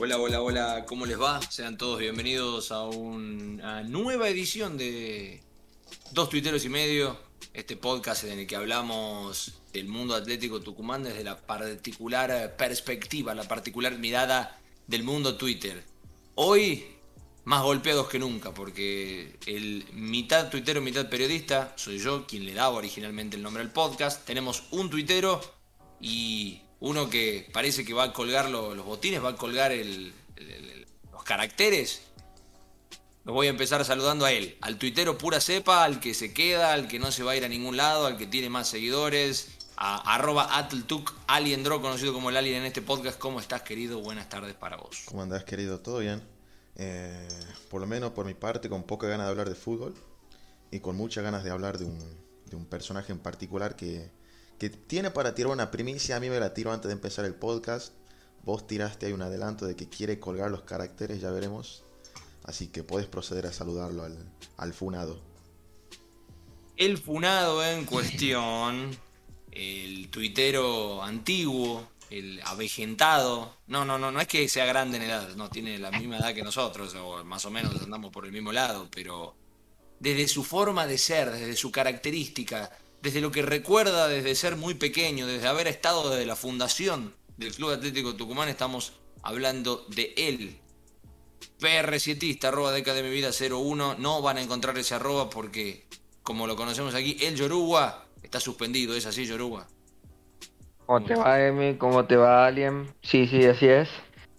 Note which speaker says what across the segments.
Speaker 1: Hola, hola, hola, ¿cómo les va? Sean todos bienvenidos a una nueva edición de Dos Tuiteros y Medio, este podcast en el que hablamos del mundo atlético tucumán desde la particular perspectiva, la particular mirada del mundo Twitter. Hoy más golpeados que nunca, porque el mitad tuitero, mitad periodista, soy yo quien le daba originalmente el nombre al podcast. Tenemos un tuitero y uno que parece que va a colgar los, botines, va a colgar los caracteres. Los voy a empezar saludando a él, al tuitero pura cepa, al que se queda, al que no se va a ir a ningún lado, al que tiene más seguidores, a arroba atltuk, aliendro, conocido como el alien en este podcast. ¿Cómo estás, querido? Buenas tardes para vos.
Speaker 2: ¿Cómo andás, querido? ¿Todo bien? Eh, por lo menos por mi parte, con poca ganas de hablar de fútbol y con muchas ganas de hablar de un, de un personaje en particular que, que tiene para tirar una primicia. A mí me la tiro antes de empezar el podcast. Vos tiraste ahí un adelanto de que quiere colgar los caracteres, ya veremos. Así que puedes proceder a saludarlo al, al funado.
Speaker 1: El funado en cuestión, el tuitero antiguo, el avejentado. No, no, no, no es que sea grande en edad, no, tiene la misma edad que nosotros, o más o menos andamos por el mismo lado, pero desde su forma de ser, desde su característica, desde lo que recuerda desde ser muy pequeño, desde haber estado desde la fundación del Club Atlético Tucumán, estamos hablando de él. PR7, arroba década de mi vida 01, no van a encontrar ese arroba porque, como lo conocemos aquí, el Yoruba está suspendido, ¿es así, Yoruba?
Speaker 3: ¿Cómo te va, Emi? ¿Cómo te va, Alien? Sí, sí, así es.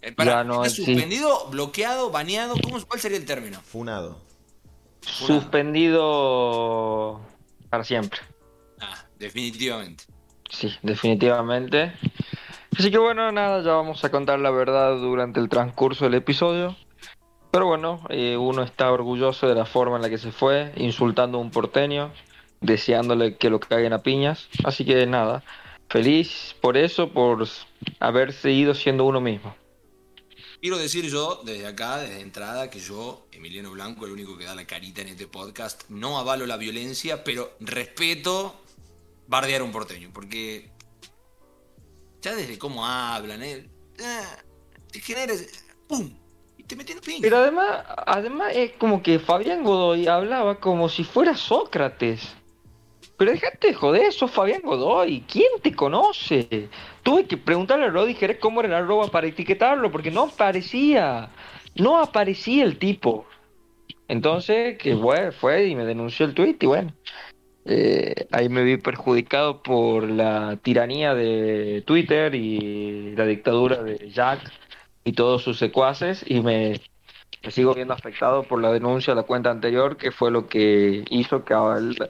Speaker 1: Eh, ¿Está suspendido, bloqueado, baneado? ¿Cómo, ¿Cuál sería el término?
Speaker 2: Funado.
Speaker 3: Suspendido para siempre.
Speaker 1: Definitivamente.
Speaker 3: Sí, definitivamente. Así que bueno, nada, ya vamos a contar la verdad durante el transcurso del episodio. Pero bueno, eh, uno está orgulloso de la forma en la que se fue, insultando a un porteño, deseándole que lo caguen a piñas. Así que nada, feliz por eso, por haber seguido siendo uno mismo.
Speaker 1: Quiero decir yo, desde acá, desde entrada, que yo, Emiliano Blanco, el único que da la carita en este podcast, no avalo la violencia, pero respeto bardear un porteño, porque ya desde cómo hablan, ¿eh? te generas, ¡pum! Y te meten piña.
Speaker 3: Pero además, además es como que Fabián Godoy hablaba como si fuera Sócrates. Pero déjate de joder, sos Fabián Godoy. ¿Quién te conoce? Tuve que preguntarle a Roddy Jerez cómo era la arroba para etiquetarlo, porque no aparecía. No aparecía el tipo. Entonces, que bueno, fue y me denunció el tweet y bueno. Eh, ahí me vi perjudicado por la tiranía de Twitter y la dictadura de Jack y todos sus secuaces y me, sigo viendo afectado por la denuncia de la cuenta anterior que fue lo que hizo que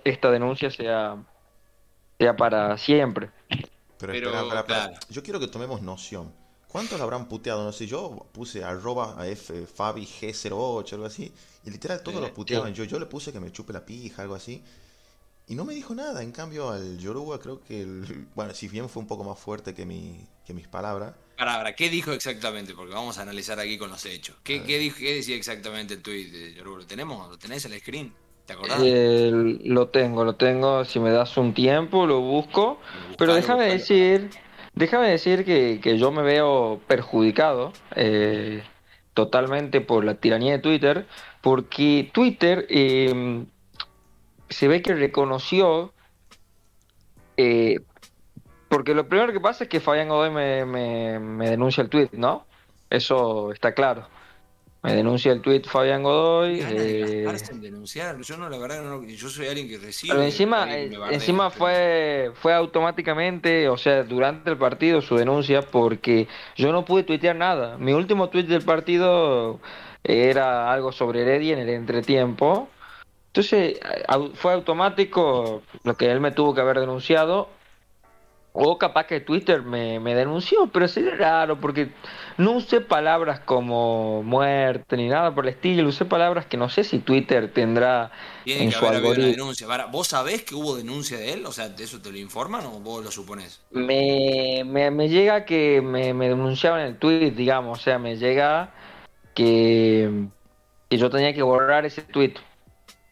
Speaker 3: esta denuncia sea, sea para siempre.
Speaker 2: Pero, yo quiero que tomemos noción. ¿Cuántos habrán puteado? No sé, yo puse arroba a F, Fabi G08, algo así, y literal todos los puteaban. Yo, yo le puse que me chupe la pija, algo así. Y no me dijo nada. En cambio, al Yoruba creo que, el, bueno, si bien fue un poco más fuerte que, mi, que mis palabras.
Speaker 1: Palabra, ¿qué dijo exactamente? Porque vamos a analizar aquí con los hechos. ¿Qué, ¿qué, dijo, qué decía exactamente el tweet de Yoruba? ¿Lo tenemos? ¿Lo tenés el screen? ¿Te acordás?
Speaker 3: Eh, lo tengo, lo tengo. Si me das un tiempo, lo busco. Pero déjame decir, déjame decir que, que, yo me veo perjudicado eh, totalmente por la tiranía de Twitter. Porque Twitter... Eh, se ve que reconoció, eh, porque lo primero que pasa es que Fabián Godoy me, me, denuncia el tweet, ¿no? Eso está claro. Me denuncia el tweet Fabián Godoy.
Speaker 1: Eh... denunciar. Yo no, la verdad, no, yo soy alguien que recibe.
Speaker 3: Pero encima, eh, encima fue, fue automáticamente, o sea, durante el partido su denuncia, porque yo no pude tuitear nada. Mi último tweet del partido era algo sobre Heredia en el entretiempo entonces fue automático lo que él me tuvo que haber denunciado. O capaz que Twitter me, denunció, pero sería raro porque no usé palabras como muerte ni nada por el estilo, usé palabras que no sé si Twitter tendrá en su algoritmo.
Speaker 1: denuncia. ¿Vos sabés que hubo denuncia de él? O sea, ¿eso te lo informan o vos lo suponés?
Speaker 3: Me, me, llega que me, me denunciaban el tweet, digamos, o sea, me llega que, que yo tenía que borrar ese tweet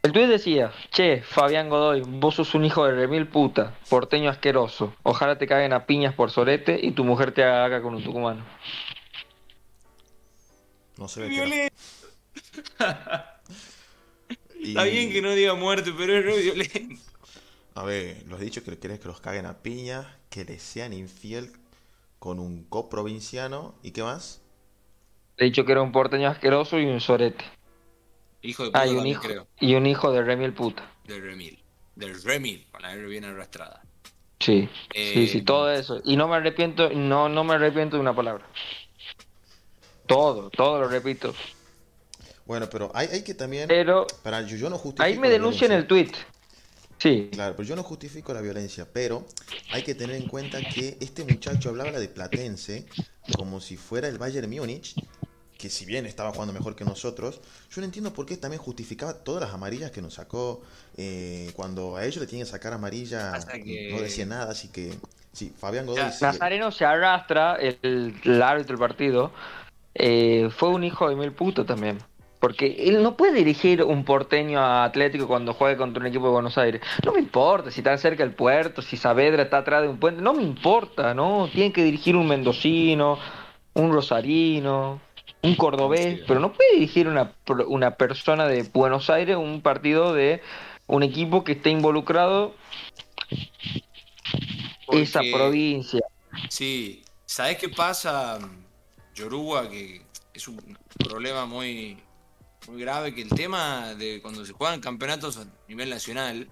Speaker 3: el tuit decía, che, Fabián Godoy, vos sos un hijo de remil puta, porteño asqueroso. Ojalá te caguen a piñas por sorete y tu mujer te haga con un tucumano.
Speaker 2: No se ve. Y-
Speaker 1: Está bien que no diga muerte, pero es re violento.
Speaker 2: A ver, los dichos que querés que los caguen a piña, que les sean infiel con un coprovinciano y qué más.
Speaker 3: He dicho que era un porteño asqueroso y un sorete.
Speaker 1: Hijo de puta
Speaker 3: Ah, y un
Speaker 1: también,
Speaker 3: hijo,
Speaker 1: creo.
Speaker 3: y un hijo de Remy el puta.
Speaker 1: Del Remil. Del Remil, con la R bien arrastrada.
Speaker 3: Sí,
Speaker 1: Eh,
Speaker 3: sí, sí, todo eso. Y no me arrepiento, no, no me arrepiento de una palabra. Todo, todo lo repito.
Speaker 2: Bueno, pero hay, hay que también...
Speaker 3: Pero
Speaker 2: Para, yo, yo no justifico
Speaker 3: ahí me denuncian el tweet. Sí,
Speaker 2: Claro, pero yo no justifico la violencia, pero hay que tener en cuenta que este muchacho hablaba de Platense como si fuera el Bayern Múnich, que si bien estaba jugando mejor que nosotros, yo no entiendo por qué también justificaba todas las amarillas que nos sacó eh, cuando a ellos le tienen que sacar amarilla,
Speaker 1: que-
Speaker 2: no decía nada, así que sí, Fabián Godoy
Speaker 1: Ya,
Speaker 2: sí,
Speaker 3: Nazareno se arrastra, el, el árbitro del partido, eh, fue un hijo de mil puto también. Porque él no puede dirigir un porteño a Atlético cuando juegue contra un equipo de Buenos Aires. No me importa si está cerca del puerto, si Saavedra está atrás de un puente. No me importa, ¿no? Tiene que dirigir un mendocino, un rosarino, un cordobés. Pero no puede dirigir una, una persona de Buenos Aires un partido de un equipo que esté involucrado esa
Speaker 1: Porque-
Speaker 3: provincia.
Speaker 1: Sí, ¿sabes qué pasa, Yoruba? Que es un problema muy, muy grave, que el tema de cuando se juegan campeonatos a nivel nacional,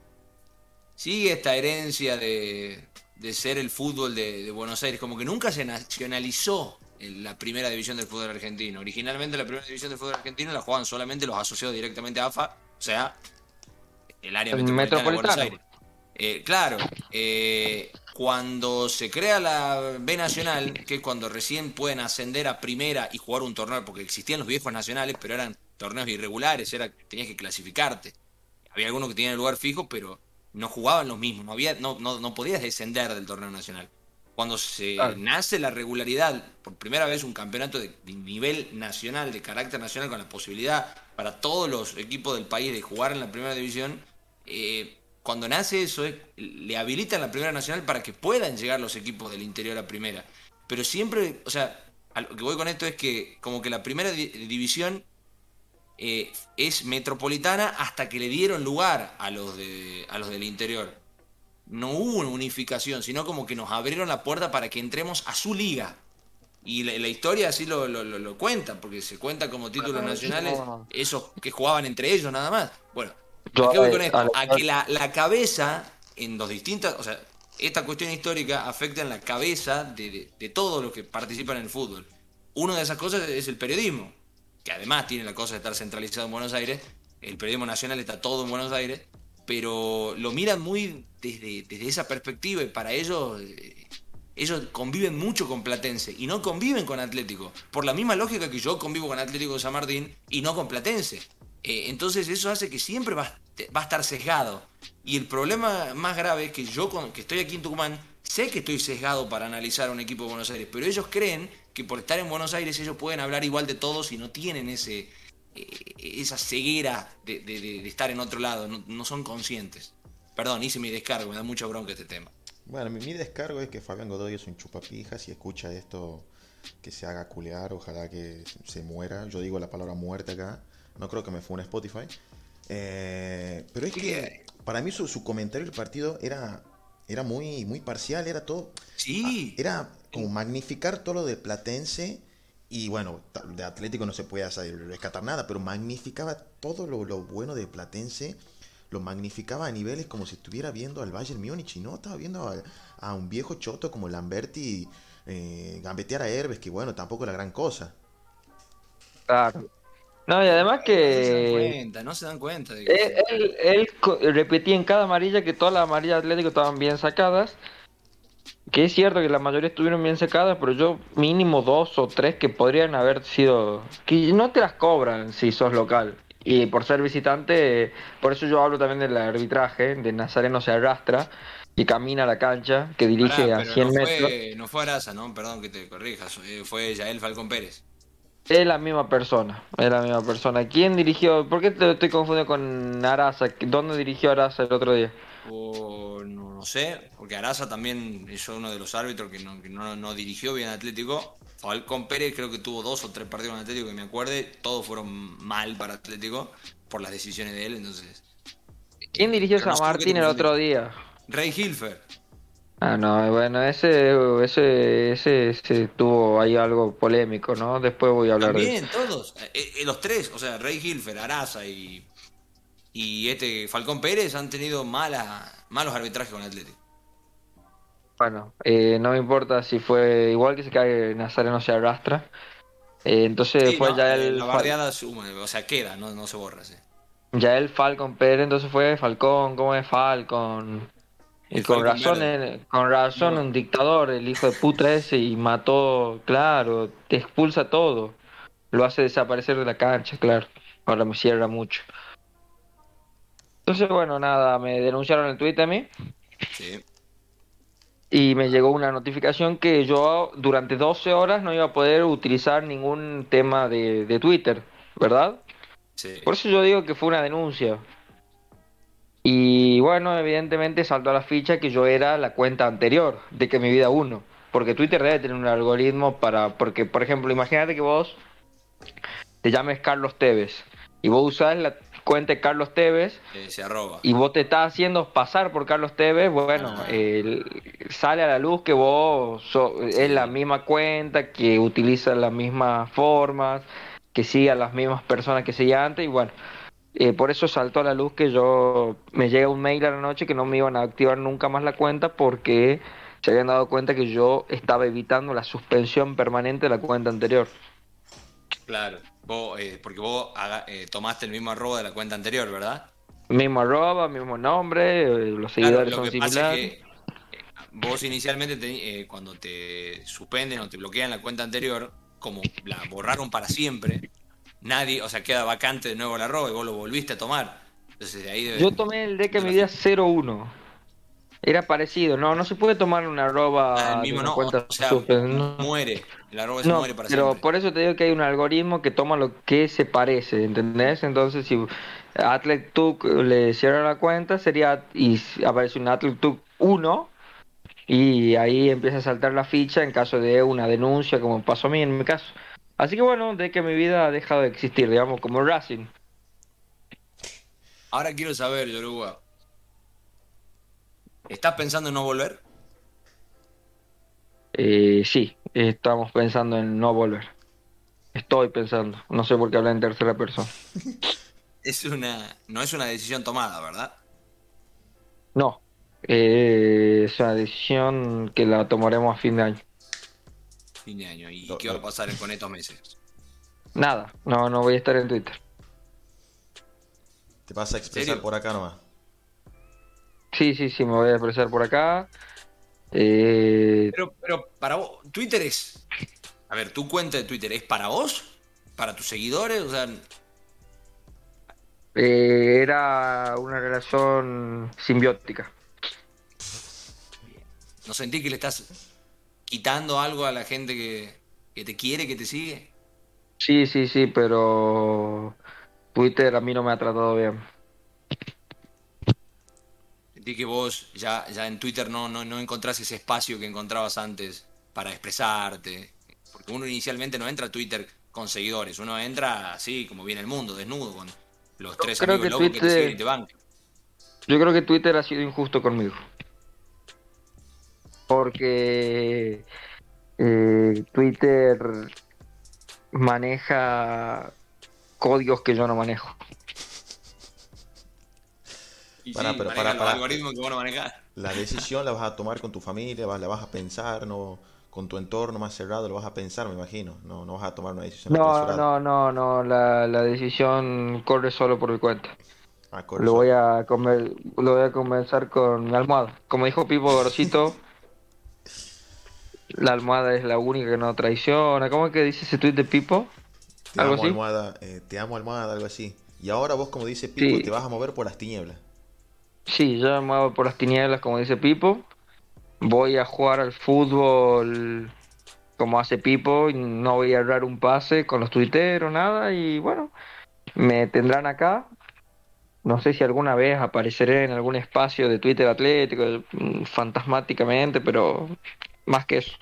Speaker 1: sigue esta herencia de, de ser el fútbol de, de Buenos Aires, como que nunca se nacionalizó la primera división del fútbol argentino. Originalmente la primera división del fútbol argentino la jugaban solamente los asociados directamente a AFA, o sea, el área
Speaker 3: El
Speaker 1: metropolitana, de Buenos. Aires. Eh, claro, eh, cuando se crea la B Nacional, que es cuando recién pueden ascender a primera y jugar un torneo, porque existían los viejos nacionales, pero eran torneos irregulares, era tenías que clasificarte. Había algunos que tenían lugar fijo, pero no jugaban los mismos, no, había, no, no, no podías descender del torneo nacional. Cuando se
Speaker 3: Claro.
Speaker 1: nace la regularidad, por primera vez un campeonato de, de nivel nacional, de carácter nacional, con la posibilidad para todos los equipos del país de jugar en la primera división, eh, cuando nace eso, es- le habilitan la primera nacional para que puedan llegar los equipos del interior a primera. Pero siempre, o sea, a lo que voy con esto es que como que la primera di- división eh, es metropolitana hasta que le dieron lugar a los, de, a los del interior. No hubo una unificación, sino como que nos abrieron la puerta para que entremos a su liga. Y la, la historia así lo, lo- lo- lo cuenta, porque se cuenta como títulos
Speaker 3: Bueno,
Speaker 1: nacionales
Speaker 3: no.
Speaker 1: esos que jugaban entre ellos nada más. Bueno,
Speaker 3: Yo
Speaker 1: ¿a qué voy
Speaker 3: a-
Speaker 1: con esto?
Speaker 3: a lo-
Speaker 1: A que la, la cabeza en los distintas, o sea, esta cuestión histórica afecta en la cabeza de, de, de todos los que participan en el fútbol. Una de esas cosas es el periodismo, que además tiene la cosa de estar centralizado en Buenos Aires. El periodismo nacional está todo en Buenos Aires, pero lo miran muy desde, desde esa perspectiva y para ellos eh, ellos conviven mucho con Platense y no conviven con Atlético. Por la misma lógica que yo convivo con Atlético de San Martín y no con Platense. Eh, entonces eso hace que siempre va, va a estar sesgado. Y el problema más grave es que yo que estoy aquí en Tucumán, sé que estoy sesgado para analizar a un equipo de Buenos Aires, pero ellos creen que por estar en Buenos Aires ellos pueden hablar igual de todos y no tienen ese, eh, esa ceguera de, de- de- de estar en otro lado, no, no son conscientes. Perdón, hice mi descargo, me da mucha bronca este tema.
Speaker 2: Bueno, mi, mi descargo es que Fabián Godoy es un chupapijas y escucha esto que se haga culear, ojalá que se muera. Yo digo la palabra muerte acá, no creo que me fue un Spotify. Eh, pero es que para mí su, su comentario del partido era, era muy, muy parcial, era todo...
Speaker 1: Sí.
Speaker 2: Era como magnificar todo lo de Platense y bueno, de Atlético no se puede rescatar nada, pero magnificaba todo lo, lo bueno de Platense, lo magnificaba a niveles como si estuviera viendo al Bayern Múnich y no, estaba viendo a, a un viejo choto como Lamberti eh, gambetear a Herbes, que bueno, tampoco era gran cosa.
Speaker 3: Claro. No, y además
Speaker 1: No se dan
Speaker 3: que
Speaker 1: cuenta, no se dan cuenta de que
Speaker 3: él, él- él repetía en cada amarilla que todas las amarillas de Atlético estaban bien sacadas. Que es cierto que la mayoría estuvieron bien sacadas, pero yo mínimo dos o tres que podrían haber sido... Que no te las cobran si sos local. Y por ser visitante, por eso yo hablo también del arbitraje, de Nazareno se arrastra y camina a la cancha, que dirige
Speaker 1: Pará,
Speaker 3: a
Speaker 1: pero
Speaker 3: 100
Speaker 1: no
Speaker 3: metros.
Speaker 1: No fue Araza, ¿no? Perdón que te corrijas. eh, Fue Yael Falcón Pérez.
Speaker 3: Es la misma persona, es la misma persona. ¿Quién dirigió? ¿Por qué te estoy confundiendo con Araza? ¿Dónde dirigió Araza el otro día?
Speaker 1: O no, no sé, porque Araza también es uno de los árbitros que no, que no, no dirigió bien Atlético. Falcón Pérez creo que tuvo dos o tres partidos con Atlético que me acuerde, todos fueron mal para Atlético por las decisiones de él, entonces.
Speaker 3: ¿Quién dirigió San Martín el otro día?
Speaker 1: Rey Hilfer.
Speaker 3: Ah, no, bueno, ese, ese, ese, ese tuvo ahí algo polémico, ¿no? Después voy a hablar de
Speaker 1: También, todos. Eh, eh, los tres, o sea, Rey Hilfer, Araza y, y este Falcón Pérez han tenido mala, malos arbitrajes con Atlético.
Speaker 3: Bueno, eh, no me importa si fue igual que se cae Nazareno se arrastra. Eh, entonces
Speaker 1: Sí,
Speaker 3: fue
Speaker 1: no,
Speaker 3: ya
Speaker 1: eh,
Speaker 3: el
Speaker 1: la bardeada suma, o sea, queda, no, no se borra. sí.
Speaker 3: ya el Falcon Pérez, entonces fue Falcón, ¿cómo es Falcon? Y
Speaker 1: El
Speaker 3: con razón, eh, con razón
Speaker 1: No.
Speaker 3: un dictador, el hijo de puta ese, y mató, claro, te expulsa todo. Lo hace desaparecer de la cancha, claro. Ahora me cierra mucho. Entonces, bueno, nada, me denunciaron en Twitter a mí.
Speaker 1: Sí.
Speaker 3: y me llegó una notificación que yo durante 12 horas no iba a poder utilizar ningún tema de, de Twitter, ¿verdad?
Speaker 1: sí.
Speaker 3: Por eso yo digo que fue una denuncia. Y bueno, evidentemente saltó a la ficha que yo era la cuenta anterior de que mi vida uno. Porque Twitter debe tener un algoritmo para... Porque, por ejemplo, imagínate que vos te llames Carlos Tevez y vos usás la cuenta de Carlos Tevez
Speaker 1: Eh, se arroba.
Speaker 3: y vos te estás haciendo pasar por Carlos Tevez, bueno,
Speaker 1: Ah.
Speaker 3: el- sale a la luz que vos so- es la misma cuenta, que utiliza las mismas formas, que sigue a las mismas personas que seguía antes, y bueno, eh, por eso saltó a la luz que yo me llega un mail a la noche que no me iban a activar nunca más la cuenta porque se habían dado cuenta que yo estaba evitando la suspensión permanente de la cuenta anterior.
Speaker 1: Claro. Vos, eh, porque vos haga- eh, tomaste el mismo arroba de la cuenta anterior, ¿verdad?
Speaker 3: Mismo arroba, mismo nombre, eh, los
Speaker 1: Claro,
Speaker 3: seguidores
Speaker 1: lo
Speaker 3: son similares.
Speaker 1: es que eh, vos inicialmente te- eh, cuando te suspenden o te bloquean la cuenta anterior, como la borraron para siempre, nadie, o sea, queda vacante de nuevo el arroba y vos lo volviste a tomar. Entonces de ahí debe-
Speaker 3: Yo tomé el de que mi vida 01. Era parecido, no, no se puede tomar una arroba
Speaker 1: Ah, el mismo no,
Speaker 3: cuenta
Speaker 1: o sea,
Speaker 3: super- no.
Speaker 1: muere, el arroba se
Speaker 3: No,
Speaker 1: muere para
Speaker 3: pero
Speaker 1: siempre.
Speaker 3: por eso te digo que hay un algoritmo que toma lo que se parece, ¿entendés? Entonces, si Atletuk le cierra la cuenta, sería y aparece un Atletuk 1 y ahí empieza a saltar la ficha en caso de una denuncia, como pasó a mí en mi caso. Así que bueno, de que mi vida ha dejado de existir, digamos, como Racing.
Speaker 1: Ahora quiero saber, Yoruba, ¿estás pensando en no volver?
Speaker 3: Eh, sí, estamos pensando en no volver. Estoy pensando, no sé por qué hablar en tercera persona.
Speaker 1: Es una, no es una decisión tomada, ¿verdad?
Speaker 3: No, eh, es una decisión que la tomaremos a fin de año.
Speaker 1: Fin de año. ¿Y qué va a pasar con estos meses?
Speaker 3: Nada, no, no voy a estar en Twitter.
Speaker 2: Te vas a expresar por acá nomás.
Speaker 3: Sí, sí, sí, me voy a expresar por acá. Eh,
Speaker 1: Pero, pero para vos, Twitter es. A ver, tu cuenta de Twitter es para vos, para tus seguidores, o sea,
Speaker 3: eh, era una relación simbiótica.
Speaker 1: ¿no sentís que le estás quitando algo a la gente que, que te quiere, que te sigue?
Speaker 3: Sí, sí, sí, pero Twitter a mí no me ha tratado bien.
Speaker 1: Sentí que vos ya, ya en Twitter no, no, no encontrás ese espacio que encontrabas antes para expresarte. Porque uno inicialmente no entra a Twitter con seguidores, uno entra así como viene el mundo, desnudo, con los tres
Speaker 3: creo
Speaker 1: amigos
Speaker 3: que
Speaker 1: locos que te
Speaker 3: Twitter-
Speaker 1: siguen y te bancan.
Speaker 3: Yo creo que Twitter ha sido injusto conmigo. Porque eh, Twitter maneja códigos que yo no manejo.
Speaker 1: Y
Speaker 2: Pará,
Speaker 1: sí,
Speaker 2: pero
Speaker 1: algoritmos que no manejás.
Speaker 2: La decisión la vas a tomar con tu familia, vas- la vas a pensar, no con tu entorno más cerrado, lo vas a pensar, me imagino. No, no vas a tomar una decisión
Speaker 3: No, no, no, no, la, la decisión corre solo por mi cuenta.
Speaker 2: Ah, corre
Speaker 3: Lo
Speaker 2: solo.
Speaker 3: voy a comer, lo voy a comenzar con mi almohada. Como dijo Pipo Gorosito, la almohada es la única que no traiciona. ¿Cómo es que dice ese tweet de Pipo?
Speaker 2: Te
Speaker 3: algo
Speaker 2: amo
Speaker 3: así.
Speaker 2: almohada, eh, te amo almohada, algo así. Y ahora vos, como dice Pipo,
Speaker 3: Sí.
Speaker 2: te vas a mover por las tinieblas.
Speaker 3: Sí, yo me muevo por las tinieblas, como dice Pipo. Voy a jugar al fútbol como hace Pipo. y No voy a errar un pase con los tuiteros, nada. Y bueno, me tendrán acá. No sé si alguna vez apareceré en algún espacio de Twitter Atlético, mm, fantasmáticamente, pero más que eso.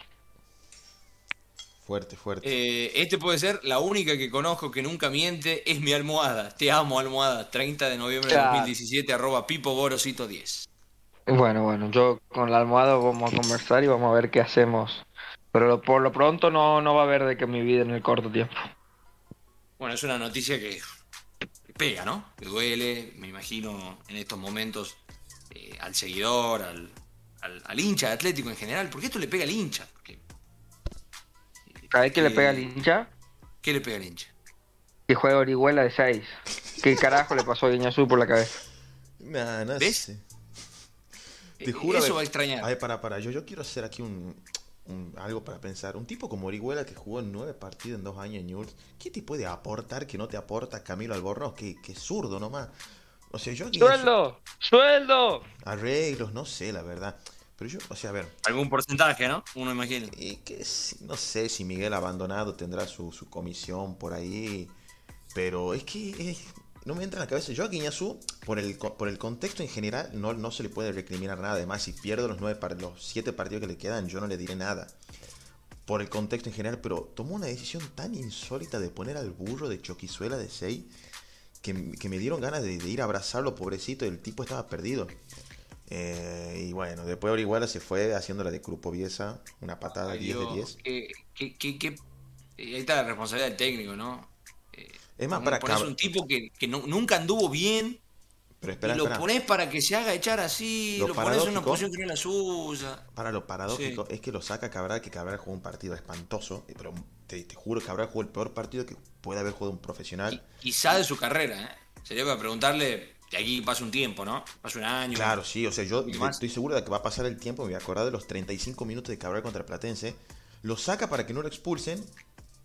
Speaker 2: Fuerte, fuerte.
Speaker 1: Eh, este puede ser la única que conozco que nunca miente, es mi almohada. Te amo, almohada. 30 de noviembre de
Speaker 3: Claro.
Speaker 1: 2017, arroba Pipo Gorosito 10.
Speaker 3: Bueno, bueno, yo con la almohada vamos a conversar y vamos a ver qué hacemos. Pero lo- por lo pronto no, no va a haber de que mi vida en el corto tiempo.
Speaker 1: Bueno, es una noticia que, que pega, ¿no? Que duele, me imagino, en estos momentos eh, al seguidor, al, al, al hincha de Atlético en general. Porque esto le pega al hincha.
Speaker 3: Vez que le
Speaker 1: Eh,
Speaker 3: pega al hincha,
Speaker 1: ¿Qué le pega al hincha?
Speaker 3: que juega Orihuela de 6. ¿Qué carajo le pasó a Guiñazú por la cabeza?
Speaker 2: Nah, no
Speaker 1: ¿Ves?
Speaker 2: sé.
Speaker 1: Eh,
Speaker 2: Te juro.
Speaker 1: Eso
Speaker 2: ver-
Speaker 1: va a extrañar.
Speaker 2: A ver, para, para. Yo, yo quiero hacer aquí un, un- algo para pensar. Un tipo como Orihuela que jugó en nueve partidos en dos años en Newell's, ¿qué te puede aportar que no te aporta Camilo Albornoz? Que, que zurdo nomás. O sea, yo aquí
Speaker 3: ¡Sueldo! ¡Sueldo!
Speaker 2: arreglos, no sé, la verdad. Pero yo, o sea, a ver,
Speaker 1: Algún porcentaje, ¿no? Uno imagina.
Speaker 2: eh, que no sé si Miguel Abandonado tendrá su, su comisión por ahí. Pero es que no me entra en la cabeza. Yo a Guiñazú, por el, por el contexto en general, no, no se le puede recriminar nada. Además, si pierdo los, nueve, los siete partidos que le quedan, yo no le diré nada. Por el contexto en general, pero tomó una decisión tan insólita de poner al burro de Choquizuela de 6 que, que me dieron ganas de, de ir a abrazarlo, pobrecito. El tipo estaba perdido. Eh, y bueno, después Orihuela se fue haciéndola de Grupo Biesa, una patada
Speaker 1: Ay,
Speaker 2: 10 de
Speaker 1: Dios,
Speaker 2: 10.
Speaker 1: que- que- que- que- eh, ahí está la responsabilidad del técnico, ¿no? Eh,
Speaker 2: Es más, para cab-
Speaker 1: un tipo que, que nu- nunca anduvo bien
Speaker 2: Pero espera,
Speaker 1: y lo
Speaker 2: espera.
Speaker 1: pones para que se haga echar así,
Speaker 2: Lo
Speaker 1: lo, pones en una posición que no es la suya.
Speaker 2: Para lo paradójico es que lo saca Cabral, que Cabral jugó un partido espantoso, eh, pero te, te juro que Cabral jugó el peor partido que puede haber jugado un profesional.
Speaker 1: Quizá de su carrera, ¿eh? Sería para preguntarle, de aquí pasa un tiempo, ¿no? Pasa un año.
Speaker 2: Claro, sí, o sea, yo estoy seguro de que va a pasar el tiempo, me voy a acordar de los 35 minutos de Cabral contra Platense, lo saca para que no lo expulsen,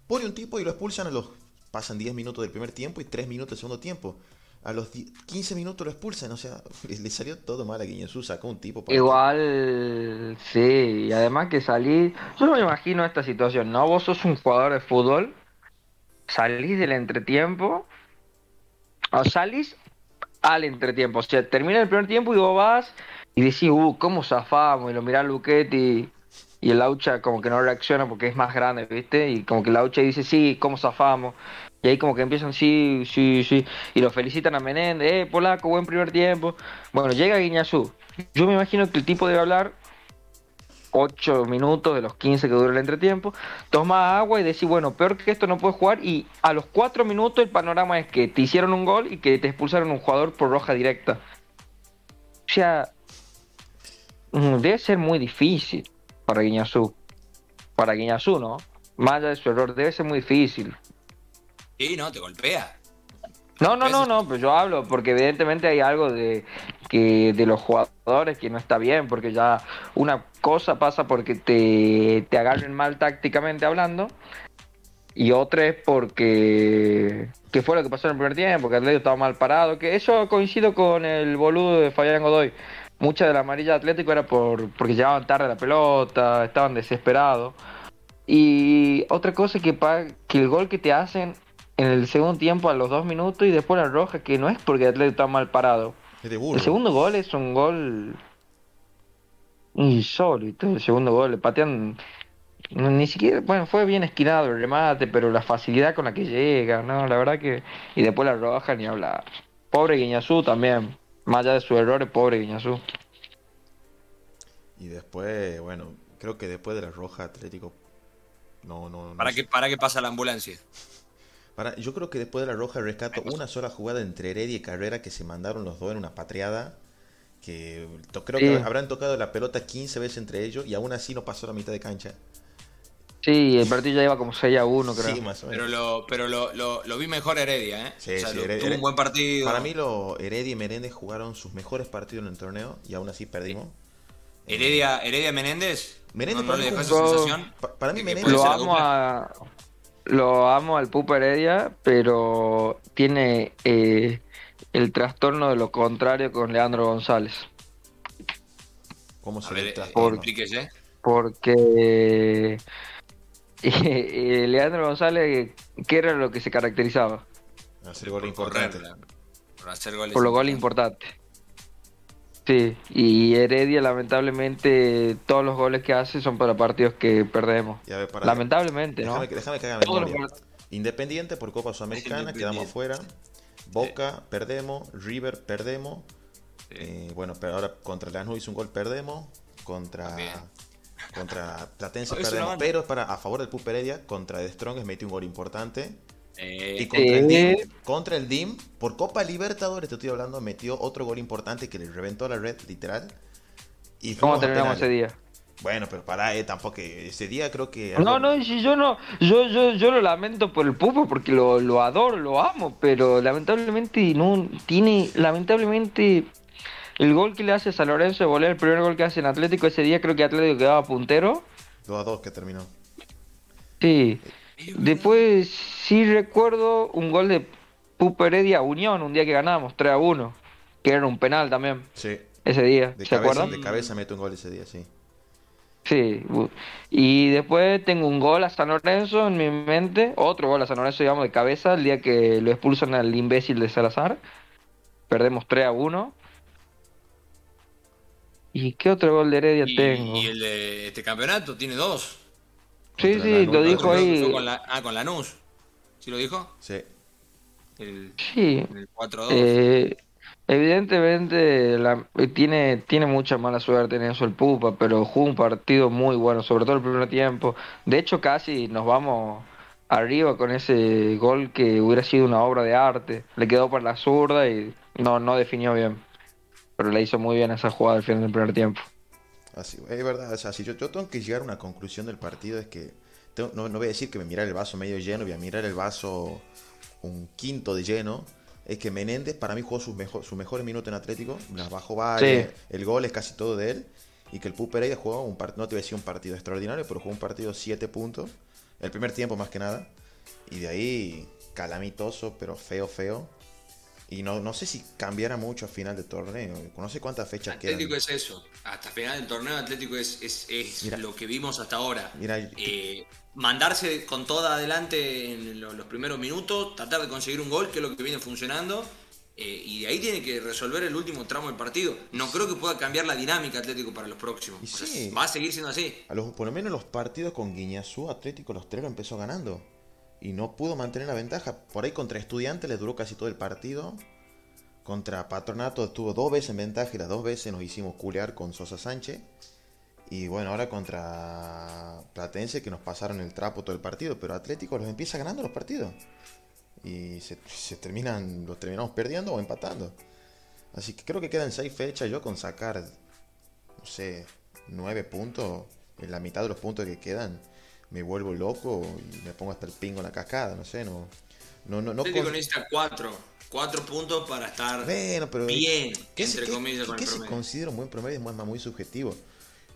Speaker 2: pone un tipo y lo expulsan a los... Pasan 10 minutos del primer tiempo y 3 minutos del segundo tiempo. A los 10 15 minutos lo expulsan, o sea, le salió todo mal a Guiñazú, sacó un tipo... para-
Speaker 3: Igual, sí, y además que salís, yo no me imagino esta situación, ¿no? Vos sos un jugador de fútbol, salís del entretiempo, o salís al entretiempo, o sea, termina el primer tiempo y vos vas y decís, uh, ¿cómo zafamos? Y lo mirás a Luquetti y el Laucha como que no reacciona porque es más grande, ¿viste? Y como que el Laucha dice, sí, ¿cómo zafamos? Y ahí como que empiezan, sí, sí, sí, y lo felicitan a Menéndez, eh, Polaco, buen primer tiempo. Bueno, llega Guiñazú. Yo me imagino que el tipo debe hablar 8 minutos de los 15 que dura el entretiempo, toma agua y decir, bueno, peor que esto no puedes jugar y a los 4 minutos el panorama es que te hicieron un gol y que te expulsaron un jugador por roja directa. O sea, mm, debe ser muy difícil para Guiñazú. Para Guiñazú, ¿no? Más de su error, debe ser muy difícil.
Speaker 1: Sí, no, te golpea.
Speaker 3: No, no, no, no, pero yo hablo porque evidentemente hay algo de que de los jugadores que no está bien, porque ya una cosa pasa porque te, te agarren mal tácticamente hablando y otra es porque que fue lo que pasó en el primer tiempo, que Atlético estaba mal parado, que eso coincido con el boludo de Fabián Godoy. Mucha de la amarilla de Atlético era por porque llegaban tarde la pelota, estaban desesperados. Y otra cosa que, que el gol que te hacen en el segundo tiempo a los dos minutos y después la roja, que no es porque el Atlético está mal parado.
Speaker 2: Es de burro.
Speaker 3: El segundo gol es un gol insólito. El segundo gol le patean. Ni siquiera, bueno, fue bien esquinado el remate, pero la facilidad con la que llega, ¿no? La verdad que. Y después la roja, ni hablar. Pobre Guiñazú también. Más allá de sus errores, pobre Guiñazú.
Speaker 2: Y después, bueno, creo que después de la roja Atlético... No, no, no
Speaker 1: ¿Para qué, ¿Para qué pasa la ambulancia?
Speaker 2: Para- yo creo que después de la roja rescato una sola jugada entre Heredia y Carrera que se mandaron los dos en una patriada. Que to- creo que
Speaker 3: Sí.
Speaker 2: habrán tocado la pelota 15 veces entre ellos y aún así no pasó la mitad de cancha.
Speaker 3: Sí, el partido ya iba como 6 a 1, creo.
Speaker 2: Sí, más o menos.
Speaker 1: Pero lo, pero lo, lo, lo vi mejor Heredia, ¿eh?
Speaker 2: Sí,
Speaker 1: O sea,
Speaker 2: sí,
Speaker 1: lo-
Speaker 2: Heredia-
Speaker 1: tuvo un buen partido.
Speaker 2: Para mí, lo, Heredia y Menéndez jugaron sus mejores partidos en el torneo y aún así perdimos.
Speaker 1: Heredia, Heredia Menéndez.
Speaker 2: Menéndez
Speaker 1: ¿No, no
Speaker 2: para
Speaker 1: le dejó esa sensación?
Speaker 2: Para mí Menéndez-
Speaker 3: Lo amo a lo amo al Pupa Heredia, pero tiene eh, el trastorno de lo contrario con Leandro González.
Speaker 2: ¿Cómo se ve
Speaker 1: eh, explíquese.
Speaker 3: Porque eh, Leandro González, ¿qué era lo que se caracterizaba?
Speaker 2: Hacer gol
Speaker 1: Por
Speaker 2: importante.
Speaker 1: correr, por hacer goles.
Speaker 3: Por los goles importantes. Sí, y Heredia lamentablemente todos los goles que hace son para partidos que perdemos.
Speaker 2: Para-
Speaker 3: Lamentablemente, ¿no?
Speaker 2: Déjame, déjame que haga Independiente por Copa Sudamericana, quedamos afuera. Boca, perdemos. River, perdemos.
Speaker 1: Sí.
Speaker 2: Eh, bueno, pero ahora contra Lanús hizo un gol, perdemos. Contra.
Speaker 1: También.
Speaker 2: Contra Platense perdemos. Pero es para, a favor del Pup Heredia, contra The Strongest metió un gol importante.
Speaker 1: Eh,
Speaker 2: Y contra el. DIM, contra el DIM, por Copa Libertadores, te estoy hablando, metió otro gol importante que le reventó la red, literal. Y
Speaker 3: ¿Cómo terminamos ese día?
Speaker 2: Bueno, pero pará, eh, tampoco. Ese día creo que.
Speaker 3: No, no, si yo no, yo, yo, yo lo lamento por el Pupo porque lo, lo adoro, lo amo, pero lamentablemente no tiene, lamentablemente el gol que le hace a San Lorenzo de volea, el primer gol que hace en Atlético ese día creo que Atlético quedaba puntero.
Speaker 2: 2 a 2 que terminó.
Speaker 3: Sí. Después sí recuerdo un gol de Pupo Heredia a Unión, un día que ganamos 3 a 1, que era un penal también
Speaker 2: Sí.
Speaker 3: ese día,
Speaker 2: De
Speaker 3: ¿se
Speaker 2: cabeza,
Speaker 3: acuerdan?
Speaker 2: de cabeza mete un gol ese día, sí.
Speaker 3: Sí, y después tengo un gol a San Lorenzo en mi mente, otro gol a San Lorenzo, digamos, de cabeza, el día que lo expulsan al imbécil de Salazar. Perdemos 3 a 1. ¿Y qué otro gol de Heredia
Speaker 1: y,
Speaker 3: tengo?
Speaker 1: y el de este campeonato tiene dos.
Speaker 3: Sí, sí,
Speaker 2: Lanús,
Speaker 3: lo dijo ahí.
Speaker 1: con la, ah, con Lanús. ¿Sí lo dijo?
Speaker 2: Sí.
Speaker 1: El,
Speaker 3: Sí,
Speaker 1: el 4-2.
Speaker 3: eh, evidentemente la- eh, tiene, tiene mucha mala suerte en eso el Pupa, pero jugó un partido muy bueno, sobre todo el primer tiempo. De hecho, casi nos vamos arriba con ese gol que hubiera sido una obra de arte. Le quedó por la zurda y no, no definió bien. Pero le hizo muy bien esa jugada al final del primer tiempo.
Speaker 2: Así, es verdad, o sea, si yo, yo tengo que llegar a una conclusión del partido es que tengo- no, no voy a decir que me mirar el vaso medio lleno, voy a mirar el vaso un quinto de lleno. Es que Menéndez para mí jugó sus mejor, su mejores minutos en Atlético, las bajó varias,
Speaker 3: Sí.
Speaker 2: el gol es casi todo de él. Y que el Pup Pereira jugó un partido, no te voy a decir un partido extraordinario, pero jugó un partido 7 puntos. El primer tiempo más que nada. Y de ahí calamitoso, pero feo, feo. Y no, no sé si cambiara mucho a final de torneo. No sé cuántas fechas
Speaker 1: Atlético
Speaker 2: quedan.
Speaker 1: es eso. Hasta final del torneo Atlético es, es, es
Speaker 2: Mira.
Speaker 1: lo que vimos hasta ahora.
Speaker 2: Mira,
Speaker 1: Eh, mandarse con toda adelante en lo- los primeros minutos, tratar de conseguir un gol, que es lo que viene funcionando. eh, y de ahí tiene que resolver el último tramo del partido. No creo que pueda cambiar la dinámica Atlético para los próximos.
Speaker 2: Y
Speaker 1: O sea,
Speaker 2: sí.
Speaker 1: va a seguir siendo así.
Speaker 2: A los, por lo menos los partidos con Guiñazú, Atlético, los tres lo empezó ganando. Y no pudo mantener la ventaja. Por ahí contra Estudiantes le duró casi todo el partido. Contra Patronato estuvo dos veces en ventaja y las dos veces nos hicimos culear con Sosa Sánchez. Y bueno, ahora contra Platense que nos pasaron el trapo todo el partido. Pero Atlético los empieza ganando los partidos. Y se, se terminan, los terminamos perdiendo o empatando. Así que creo que quedan seis fechas. Yo con sacar no sé, nueve puntos, en la mitad de los puntos que quedan, me vuelvo loco y me pongo hasta el pingo en la cascada, no sé, no. No, no, no.
Speaker 1: Atlético
Speaker 2: con-
Speaker 1: necesita cuatro. Cuatro puntos para estar
Speaker 2: Bueno, pero.
Speaker 1: bien,
Speaker 2: ¿qué se-
Speaker 1: entre
Speaker 2: qué-
Speaker 1: comillas, con
Speaker 2: qué
Speaker 1: el
Speaker 2: se
Speaker 1: promedio.
Speaker 2: considera un buen promedio? Es muy, muy subjetivo.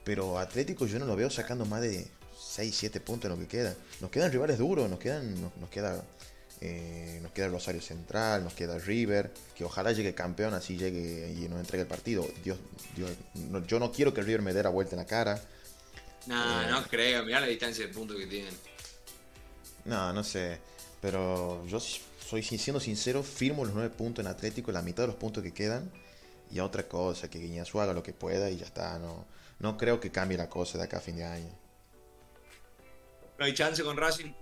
Speaker 2: Pero Atlético yo no lo veo sacando más de 6, 7 puntos en lo que queda. Nos quedan rivales duros, nos quedan. Nos, nos queda. eh, nos queda Rosario Central, nos queda River, que ojalá llegue campeón, así llegue y nos entregue el partido. Dios, Dios, no- yo no quiero que el River me dé la vuelta en la cara.
Speaker 1: No, no creo. Mirá la distancia de puntos que tienen.
Speaker 2: No, no sé. Pero yo soy siendo sincero, firmo los nueve puntos en Atlético, la mitad de los puntos que quedan. Y a otra cosa, que Guiñazú haga lo que pueda y ya está. No, no creo que cambie la cosa de acá a fin de año.
Speaker 1: No hay chance con Racing.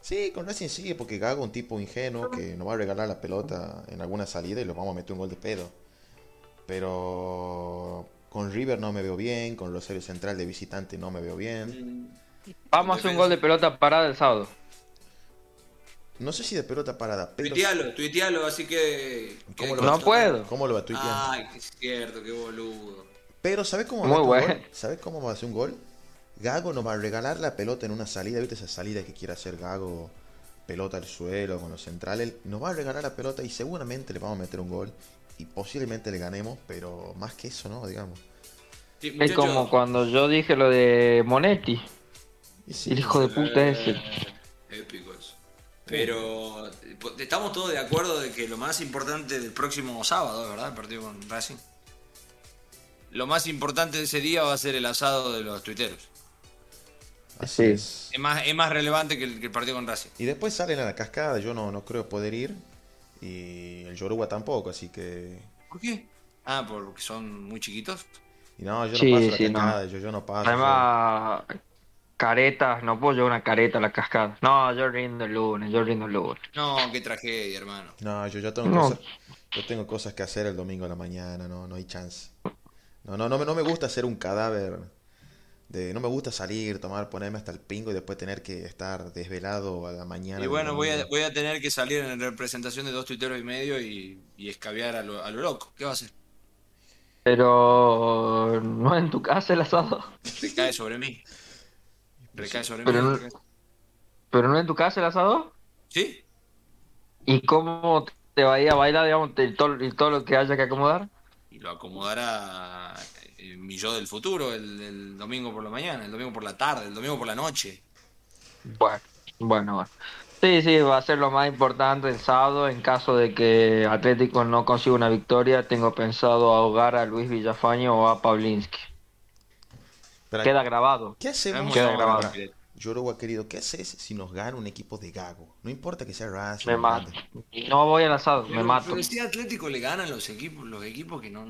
Speaker 2: Sí, con Racing sí, porque Gago es un tipo ingenuo que nos va a regalar la pelota en alguna salida y lo vamos a meter un gol de pedo. Pero con River no me veo bien, con Rosario Central de visitante no me veo bien.
Speaker 3: Vamos a hacer un gol de pelota parada el sábado.
Speaker 2: No sé si de pelota parada, pero...
Speaker 1: Tuitealo, tuitealo, así que.
Speaker 2: ¿Cómo
Speaker 1: que-
Speaker 2: lo
Speaker 3: No
Speaker 2: vas-
Speaker 3: puedo.
Speaker 2: ¿Cómo lo va a tuitear?
Speaker 1: Ay, es cierto, qué boludo.
Speaker 2: Pero ¿sabes cómo va
Speaker 3: Muy
Speaker 2: a un
Speaker 3: bueno.
Speaker 2: gol? ¿Sabes cómo va a hacer un gol? Gago nos va a regalar la pelota en una salida, ¿viste esa salida que quiere hacer Gago? Pelota al suelo con los centrales. Nos va a regalar la pelota y seguramente le vamos a meter un gol. Y posiblemente le ganemos, pero más que eso, ¿no? Digamos.
Speaker 1: Sí,
Speaker 3: Es como cuando yo dije lo de Monetti.
Speaker 2: Sí,
Speaker 3: El hijo de puta ese.
Speaker 1: Épico eso. Pero eh, estamos todos de acuerdo de que lo más importante del próximo sábado, ¿verdad? El partido con Racing. Lo más importante de ese día va a ser el asado de los tuiteros.
Speaker 2: así
Speaker 3: sí.
Speaker 2: es.
Speaker 1: Es más, es más relevante que el, que el partido con Racing.
Speaker 2: Y después salen a la cascada, yo no, no creo poder ir. Y el Yoruba tampoco, así que...
Speaker 1: ¿Por qué? Ah, porque son muy chiquitos.
Speaker 2: Y no, yo no
Speaker 3: Sí,
Speaker 2: paso la
Speaker 3: sí, no.
Speaker 2: cascada, yo, yo no paso.
Speaker 3: Además, caretas, no puedo llevar una careta a la cascada. No, yo rindo el lunes, yo rindo el lunes.
Speaker 1: No, qué tragedia, hermano.
Speaker 2: No, yo, yo tengo
Speaker 3: No.
Speaker 2: cosas, yo tengo cosas que hacer el domingo a la mañana, no, no hay chance. No, no, no, me- no me gusta ser un cadáver. De, no me gusta salir, tomar, ponerme hasta el pingo y después tener que estar desvelado a la mañana.
Speaker 1: Y bueno, voy a, voy a tener que salir en representación de dos tuiteros y medio y, y escabear a lo, a lo loco. ¿Qué va a hacer?
Speaker 3: Pero no en tu casa el asado.
Speaker 1: Recae sobre mí. Recae sobre
Speaker 3: Pero
Speaker 1: mí.
Speaker 3: no- Pero no en tu casa el asado.
Speaker 1: ¿Sí?
Speaker 3: ¿Y cómo te va a ir a bailar, digamos, y todo, y todo lo que haya que acomodar?
Speaker 1: Y lo acomodará eh, mi yo del futuro el, el domingo por la mañana, el domingo por la tarde, el domingo por la noche.
Speaker 3: Bueno, bueno, bueno. Sí, sí, va a ser lo más importante el sábado. En caso de que Atlético no consiga una victoria, tengo pensado ahogar a Luis Villafaño o a Pavlinsky. Queda grabado.
Speaker 2: ¿Qué hacemos?
Speaker 3: Queda grabado.
Speaker 1: Gabriel.
Speaker 2: Yoruba querido, ¿qué haces si nos gana un equipo de Gago? No importa que sea Racing.
Speaker 3: Me mato. No voy al asado, me mato.
Speaker 1: Pero si a Atlético le ganan los equipos, los equipos que no.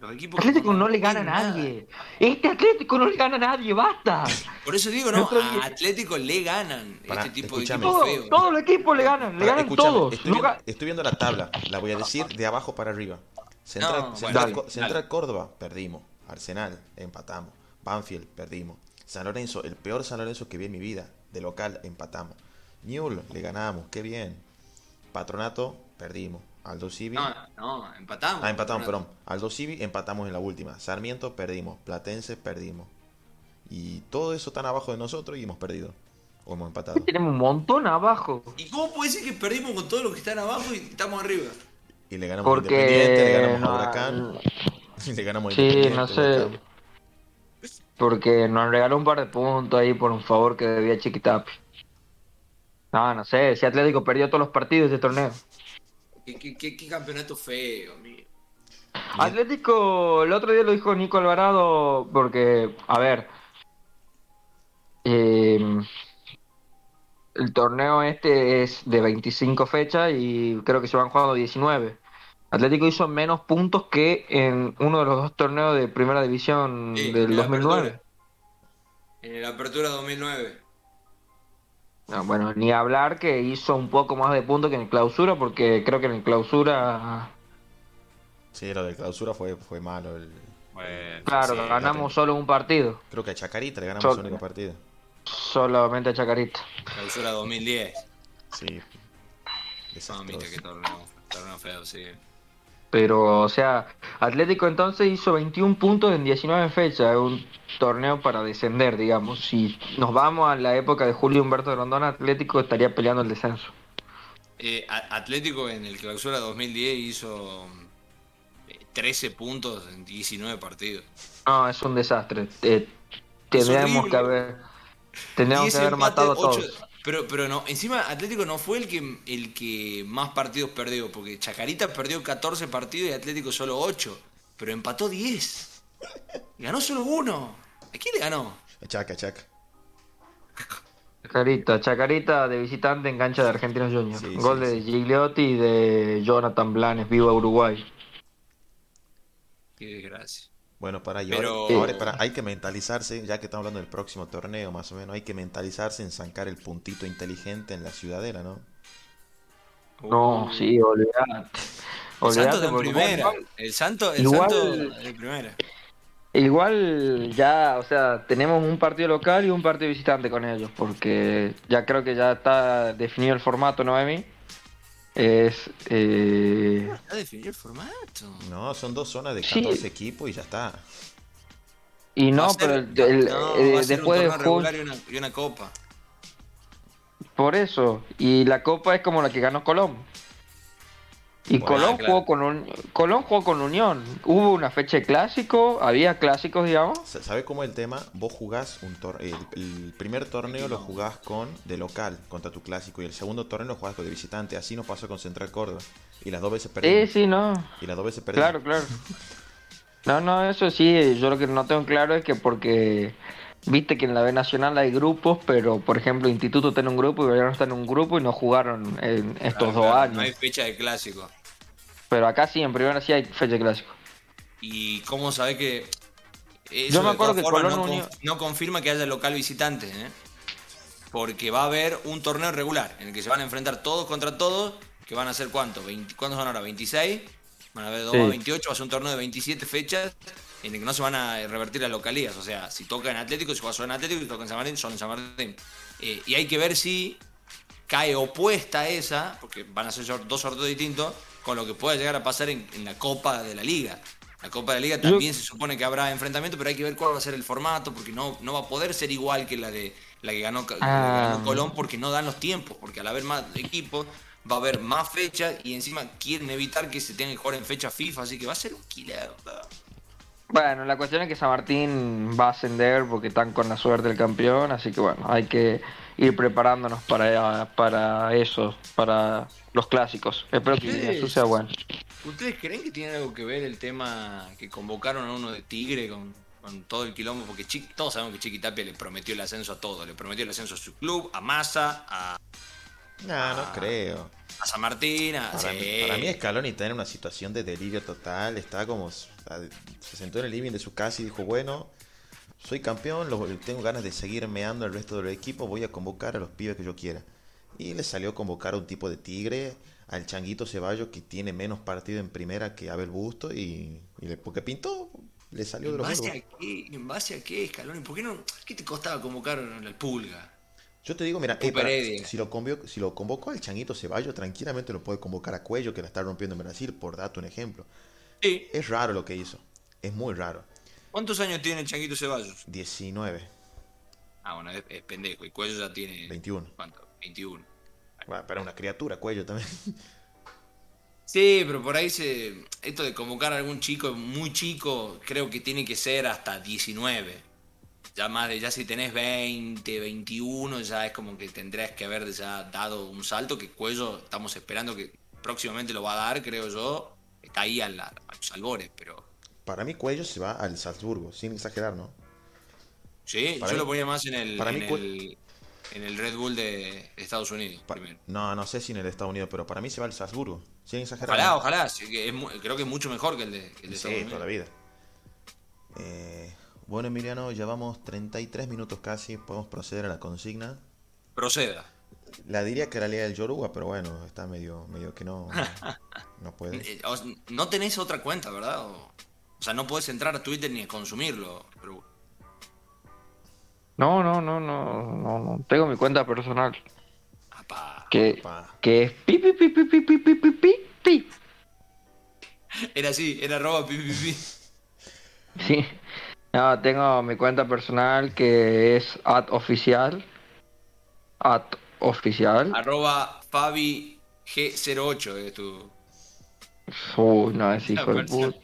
Speaker 1: Los equipos que
Speaker 3: Atlético no le gana a
Speaker 1: nada.
Speaker 3: nadie. Este Atlético no le gana a nadie, basta.
Speaker 1: Por eso digo, no, a Atlético le ganan
Speaker 2: Pará,
Speaker 1: este tipo
Speaker 2: escúchame.
Speaker 1: de equipos
Speaker 3: Todo,
Speaker 1: feos.
Speaker 3: todos los equipos le ganan, le ganan todos.
Speaker 2: Estoy,
Speaker 3: No
Speaker 2: viendo,
Speaker 3: ga-
Speaker 2: estoy viendo la tabla, la voy a decir de abajo para arriba. Central,
Speaker 1: No,
Speaker 2: Central,
Speaker 3: bueno,
Speaker 2: Co-
Speaker 1: dale,
Speaker 2: Central
Speaker 1: dale.
Speaker 2: Córdoba, perdimos. Arsenal, empatamos. Banfield, perdimos. San Lorenzo, el peor San Lorenzo que vi en mi vida. De local, empatamos. Newell, le ganamos, qué bien. Patronato, perdimos. Aldo Civi,
Speaker 1: No, no, empatamos.
Speaker 2: ah, empatamos, perdón. Aldo Civi, empatamos en la última. Sarmiento, perdimos. Platense, perdimos. Y todo eso tan abajo de nosotros y hemos perdido. O hemos empatado.
Speaker 3: Tenemos un montón abajo.
Speaker 1: ¿Y cómo puede ser que perdimos con todos los que están abajo y estamos arriba?
Speaker 2: Y le ganamos a Independiente, le
Speaker 3: Porque
Speaker 2: ganamos a Huracán. Le ganamos a
Speaker 3: Sí,
Speaker 2: Independiente,
Speaker 3: no sé.
Speaker 2: Huracán.
Speaker 3: Porque nos regaló un par de puntos ahí por un favor que debía Chiquitapi. No, no sé, si Atlético perdió todos los partidos de este torneo.
Speaker 1: ¿Qué, qué, qué- qué campeonato feo, amigo?
Speaker 3: Atlético, el otro día lo dijo Nico Alvarado, porque, a ver, eh, el torneo este es de 25 fechas y creo que se van jugando 19. Atlético hizo menos puntos que en uno de los dos torneos de primera división
Speaker 1: Sí,
Speaker 3: del
Speaker 1: en la
Speaker 3: 2009.
Speaker 1: apertura. En la apertura 2009.
Speaker 3: No, bueno, ni hablar que hizo un poco más de puntos que en el clausura, porque creo que en el clausura,
Speaker 2: Sí, lo de clausura fue, fue malo. el-
Speaker 1: Bueno,
Speaker 3: claro,
Speaker 1: sí,
Speaker 3: ganamos solo un partido,
Speaker 2: Creo que a Chacarita le ganamos
Speaker 3: Sol-
Speaker 2: su único partido.
Speaker 3: solamente a Chacarita.
Speaker 1: Clausura 2010.
Speaker 2: Sí.
Speaker 1: Mamita, qué torneo. Torneo feo, sí.
Speaker 3: Pero, o sea, Atlético entonces hizo 21 puntos en 19 fechas, es un torneo para descender, digamos. Si nos vamos a la época de Julio Humberto Rondona, Atlético estaría peleando el descenso.
Speaker 1: Eh, Atlético en el clausura 2010 hizo eh, 13 puntos en 19 partidos.
Speaker 3: No, es un desastre. Eh, tendríamos que haber, tendríamos
Speaker 1: 10
Speaker 3: que haber matado a todos.
Speaker 1: Pero, pero no, encima Atlético no fue el que, el que más partidos perdió, porque Chacarita perdió 14 partidos y Atlético solo 8, pero empató 10. Ganó solo uno. ¿A quién le ganó?
Speaker 2: A Chaca, a Chaca.
Speaker 3: Chacarita, Chacarita de visitante en cancha de Argentinos Juniors.
Speaker 2: Sí,
Speaker 3: Gol
Speaker 2: sí,
Speaker 3: de
Speaker 2: sí.
Speaker 3: Gigliotti y de Jonathan Blanes, viva Uruguay.
Speaker 1: Qué desgracia.
Speaker 2: Bueno, para y
Speaker 1: Pero-
Speaker 2: ahora, para- hay que mentalizarse, ya que estamos hablando del próximo torneo, más o menos, hay que mentalizarse en sacar el puntito inteligente en la ciudadela, ¿no?
Speaker 3: No,
Speaker 1: Uh,
Speaker 3: sí, olvidate.
Speaker 1: El Santo
Speaker 3: Olvidate
Speaker 1: está en
Speaker 3: porque
Speaker 1: primera.
Speaker 3: igual-
Speaker 1: El Santo, el
Speaker 3: igual-
Speaker 1: Santo en primera.
Speaker 3: Igual ya, o sea, tenemos un partido local y un partido visitante con ellos, porque ya creo que ya está definido el formato, ¿no, Emi? Es, eh,
Speaker 1: Está definido el formato.
Speaker 2: No, son dos zonas de
Speaker 3: Sí.
Speaker 2: 14 equipos y ya está.
Speaker 3: y
Speaker 1: Va
Speaker 3: no,
Speaker 1: a ser-
Speaker 3: pero el- el-
Speaker 1: no,
Speaker 3: eh,
Speaker 1: a
Speaker 3: después
Speaker 1: un
Speaker 3: de
Speaker 1: regular y una, y una copa.
Speaker 3: por eso, y la copa es como la que ganó Colón. Y
Speaker 2: Bueno,
Speaker 3: Colón
Speaker 1: claro.
Speaker 3: jugó con un, Colón jugó con Unión. Hubo una fecha de clásico, había clásicos, digamos.
Speaker 2: Sa- ¿Sabes cómo es el tema? Vos jugás un tor el, el primer torneo lo jugás con de local contra tu clásico y el segundo torneo lo jugás con de visitante. Así nos pasó con Central Córdoba. Y las dos veces
Speaker 3: Sí,
Speaker 2: perdimos.
Speaker 3: sí, no.
Speaker 2: Y las dos veces perdimos.
Speaker 3: Claro, claro. No, no, eso sí, yo lo que no tengo claro es que porque viste que en la B Nacional hay grupos, pero por ejemplo Instituto tiene un grupo y Belgrano está en un grupo y no jugaron en estos
Speaker 1: Claro,
Speaker 3: dos
Speaker 1: claro,
Speaker 3: años.
Speaker 1: No hay fecha de clásico.
Speaker 3: Pero acá sí, en primera sí hay fecha clásico.
Speaker 1: ¿Y cómo sabés que eso
Speaker 3: Yo me acuerdo que Colón
Speaker 1: no,
Speaker 3: Unión-
Speaker 1: no confirma que haya local visitante, ¿eh? Porque va a haber un torneo regular en el que se van a enfrentar todos contra todos, que van a ser cuánto, 20 ¿cuántos son ahora? 26, van a haber 2
Speaker 3: Sí.
Speaker 1: a 28, va a ser un torneo de 27 fechas en el que no se van a revertir las localías, o sea, si toca en Atlético, si juega solo en Atlético, si toca en San Martín, solo en San Martín. Eh, y hay que ver si cae opuesta a esa, porque van a ser dos sorteos distintos, con lo que pueda llegar a pasar en, en la Copa de la Liga. La Copa de la Liga también se supone que habrá enfrentamiento, pero hay que ver cuál va a ser el formato, porque no, no va a poder ser igual que la de la que ganó,
Speaker 3: Ah.
Speaker 1: ganó Colón, porque no dan los tiempos, porque al haber más equipos va a haber más fechas y encima quieren evitar que se tenga que jugar en fecha FIFA, así que va a ser un quilombo.
Speaker 3: Bueno, la cuestión es que San Martín va a ascender porque están con la suerte del campeón, así que bueno, hay que ir preparándonos para, para eso, para los clásicos. Espero que eso sea bueno.
Speaker 1: ¿Ustedes creen que tiene algo que ver el tema que convocaron a uno de Tigre con, con todo el quilombo? Porque Chiqui- todos sabemos que Chiqui Tapia le prometió el ascenso a todo. Le prometió el ascenso a su club, a Massa, a,
Speaker 2: No, no creo.
Speaker 1: a San Martín, a...
Speaker 2: Para,
Speaker 1: sí.
Speaker 2: mí, para mí Scaloni está en una situación de delirio total, está como... Se sentó en el living de su casa y dijo, bueno, soy campeón, lo- tengo ganas de seguir meando al resto del equipo, voy a convocar a los pibes que yo quiera. Y le salió a convocar a un tipo de tigre, al Changuito Ceballos, que tiene menos partido en primera que Abel Busto, y, y le, porque pintó, le salió de
Speaker 1: ¿En
Speaker 2: los
Speaker 1: base,
Speaker 2: huevos.
Speaker 1: a qué? ¿En base a qué, Scaloni? ¿Por qué no? ¿Qué te costaba convocar al Pulga?
Speaker 2: Yo te digo, mira, eh, para- si, lo convio- si lo convocó al Changuito Ceballos, tranquilamente lo puede convocar a Cuello, que la está rompiendo en Brasil, por darte un ejemplo.
Speaker 1: Sí.
Speaker 2: Es raro lo que hizo, es muy raro.
Speaker 1: ¿Cuántos años tiene el Changuito Ceballos?
Speaker 2: 19,
Speaker 1: Ah, bueno, es, es pendejo. Y Cuello ya tiene...
Speaker 2: 21.
Speaker 1: ¿Cuánto? 21.
Speaker 2: Bueno, para una criatura, Cuello también.
Speaker 1: Sí, pero por ahí se. Esto de convocar a algún chico muy chico, creo que tiene que ser hasta 19. Ya más de, ya si tenés 20, 21, ya es como que tendrías que haber ya dado un salto que Cuello estamos esperando que próximamente lo va a dar, creo yo. Está ahí a, la- a los albores, pero.
Speaker 2: Para mí Cuello se va al Salzburgo, sin exagerar, ¿no?
Speaker 1: Sí,
Speaker 2: Para
Speaker 1: yo
Speaker 2: mí-
Speaker 1: lo ponía más en el,
Speaker 2: para
Speaker 1: en,
Speaker 2: mí
Speaker 1: el, en el Red Bull de Estados Unidos
Speaker 2: Pa-
Speaker 1: primero.
Speaker 2: no, no sé si en el Estados Unidos, pero para mí se va al Salzburgo, sin exagerar.
Speaker 1: Ojalá,
Speaker 2: ¿no?
Speaker 1: ojalá. sí, que es mu- creo que es mucho mejor que el de, que el de Estados
Speaker 2: Sí,
Speaker 1: Unidos.
Speaker 2: toda la vida. Eh, bueno, Emiliano, llevamos 33 minutos casi, podemos proceder a la consigna.
Speaker 1: Proceda.
Speaker 2: La diría que la lea del Yoruba, pero bueno, está medio, medio que no, no puede.
Speaker 1: Eh, No tenés otra cuenta, ¿verdad? O, o sea, no podés entrar a Twitter ni a consumirlo. Pero,
Speaker 3: No, no, no, no, no, no. Tengo mi cuenta personal.
Speaker 1: apá.
Speaker 3: Que, que es pi pi pi pi pi pi pi pi pi pi.
Speaker 1: Era así, era arroba pi, pi, pi.
Speaker 3: Sí. No, tengo mi cuenta personal que es at oficial. At oficial.
Speaker 1: Arroba Fabi G08 es tu.
Speaker 3: Uy, no, es hijo de puta.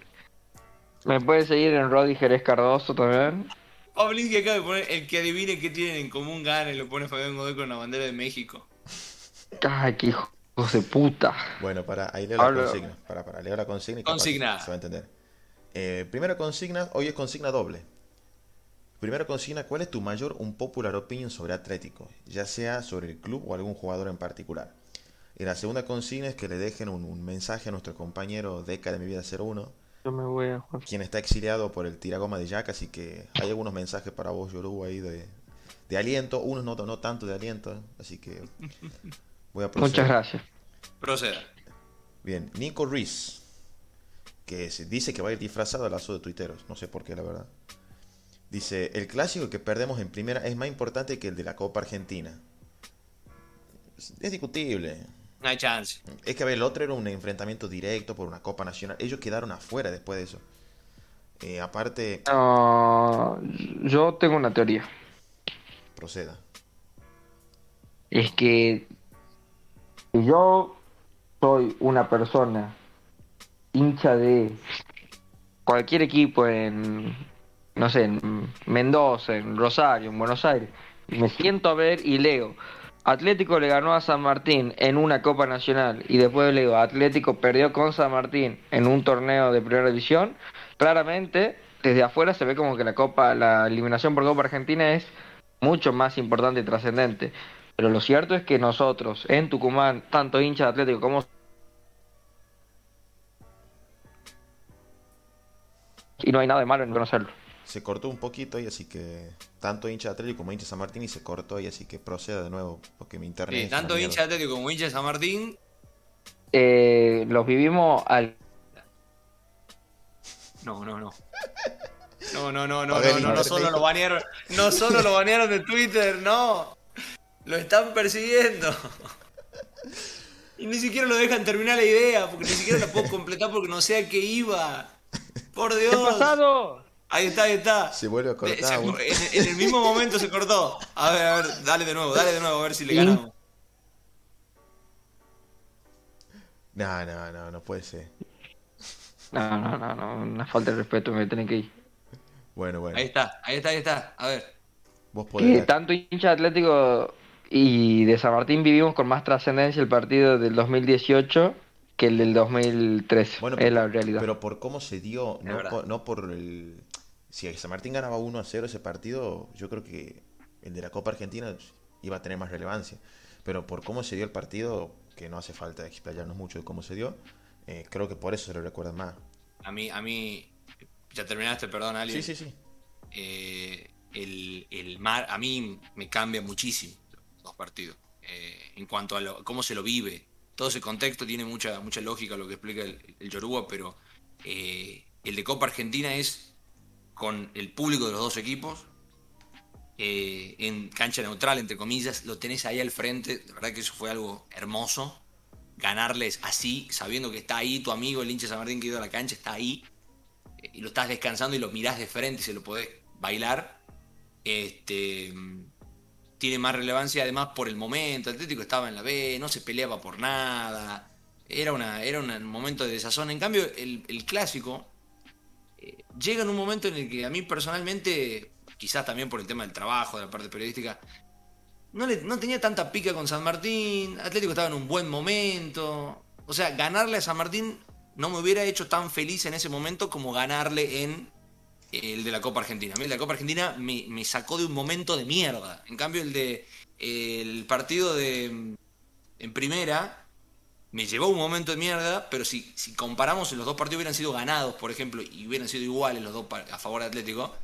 Speaker 3: Me puedes seguir en Rodi Jerez Cardoso también.
Speaker 1: Pablín que acaba de poner el que adivine qué tienen en común gana y lo pone Fabián Godoy con la bandera de México.
Speaker 3: Ay, qué hijos de puta.
Speaker 2: Bueno, para, ahí leo la consigna. Para, para, leo la consigna y
Speaker 1: Consigna.
Speaker 2: se va a entender. Eh, primera consigna, hoy es consigna doble. Primera consigna, ¿cuál es tu mayor un popular opinion sobre Atlético? Ya sea sobre el club o algún jugador en particular. Y la segunda consigna es que le dejen un, un mensaje a nuestro compañero Deca de Mi Vida 01,
Speaker 3: Yo me voy a jugar.
Speaker 2: quien está exiliado por el tiragoma de Jack, así que hay algunos mensajes para vos, Yoruba, ahí de, de aliento, unos no, no tanto de aliento, así que voy a proceder.
Speaker 3: Muchas gracias.
Speaker 1: Proceda.
Speaker 2: Bien, Nico Reese, que se dice que va a ir disfrazado al lazo de tuiteros, no sé por qué, la verdad. Dice, el clásico que perdemos en primera es más importante que el de la Copa Argentina. Es es discutible.
Speaker 1: No hay chance.
Speaker 2: Es que, a ver, el otro era un enfrentamiento directo por una Copa Nacional. Ellos quedaron afuera después de eso. Eh, aparte,
Speaker 3: No, yo tengo una teoría.
Speaker 2: proceda.
Speaker 3: Es que si yo soy una persona hincha de cualquier equipo en, no sé, en Mendoza, en Rosario, en Buenos Aires, y me siento a ver y leo, Atlético le ganó a San Martín en una Copa Nacional y después le digo, Atlético perdió con San Martín en un torneo de primera división, claramente desde afuera se ve como que la Copa, la eliminación por Copa Argentina es mucho más importante y trascendente. Pero lo cierto es que nosotros en Tucumán, tanto hinchas de Atlético como y no hay nada de malo en conocerlo.
Speaker 2: Se cortó un poquito y así que tanto hincha de Atlético como hincha de San Martín y se cortó y así que proceda de nuevo porque mi internet...
Speaker 1: Sí, tanto hincha de Atlético como hincha de San Martín.
Speaker 3: Eh, los vivimos al...
Speaker 1: No, no, no. No, no, no, no,
Speaker 2: ver,
Speaker 1: no, no, no solo lo banearon, no solo lo banearon de Twitter, no. Lo están persiguiendo. Y ni siquiera lo dejan terminar la idea, porque ni siquiera la puedo completar porque no sé a qué iba. Por
Speaker 3: ¿Qué
Speaker 1: Dios.
Speaker 3: ha pasado?
Speaker 1: Ahí está, ahí está.
Speaker 2: Se vuelve a cortar.
Speaker 1: se- en, en el mismo momento se cortó. A ver, a ver, dale de nuevo, dale de nuevo, a ver si le
Speaker 3: ¿Y?
Speaker 1: ganamos.
Speaker 2: No, no, no, no puede ser.
Speaker 3: No, no, no, no, una falta de respeto me tienen que ir.
Speaker 2: Bueno, bueno.
Speaker 1: Ahí está, ahí está, ahí está. A ver.
Speaker 2: Vos podés...
Speaker 3: tanto hincha de Atlético y de San Martín vivimos con más trascendencia el partido del 2018 que el del 2013.
Speaker 2: Bueno,
Speaker 3: es la realidad.
Speaker 2: Pero por cómo se dio, por, no por el... Si San Martín ganaba 1 a 0 ese partido, yo creo que el de la Copa Argentina iba a tener más relevancia. Pero por cómo se dio el partido, que no hace falta explayarnos mucho de cómo se dio, eh, creo que por eso se lo recuerdan más.
Speaker 1: A mí, a mí. Ya terminaste, perdón, Ali.
Speaker 2: Sí, sí, sí.
Speaker 1: eh, el, el mar a mí me cambia muchísimo los partidos eh, en cuanto a lo- cómo se lo vive todo ese contexto tiene mucha mucha lógica lo que explica el, el Yoruba pero el de Copa Argentina es con el público de los dos equipos eh, en cancha neutral entre comillas lo tenés ahí al frente la verdad que eso fue algo hermoso ganarles así sabiendo que está ahí tu amigo el hincha San Martín que ha ido a la cancha está ahí y lo estás descansando y lo mirás de frente y se lo podés bailar, este, tiene más relevancia además por el momento. El Atlético estaba en la B, no se peleaba por nada, era, una, era un momento de desazón. En cambio, el, clásico llega en un momento en el que a mí personalmente, quizás también por el tema del trabajo, de la parte periodística, no, le- no tenía tanta pica con San Martín, Atlético estaba en un buen momento. O sea, ganarle a San Martín no me hubiera hecho tan feliz en ese momento como ganarle en el de la Copa Argentina. La Copa Argentina me, me sacó de un momento de mierda. En cambio, el de el partido de en primera me llevó un momento de mierda, pero si, si comparamos los dos partidos hubieran sido ganados, por ejemplo, y hubieran sido iguales los dos a favor de Atlético,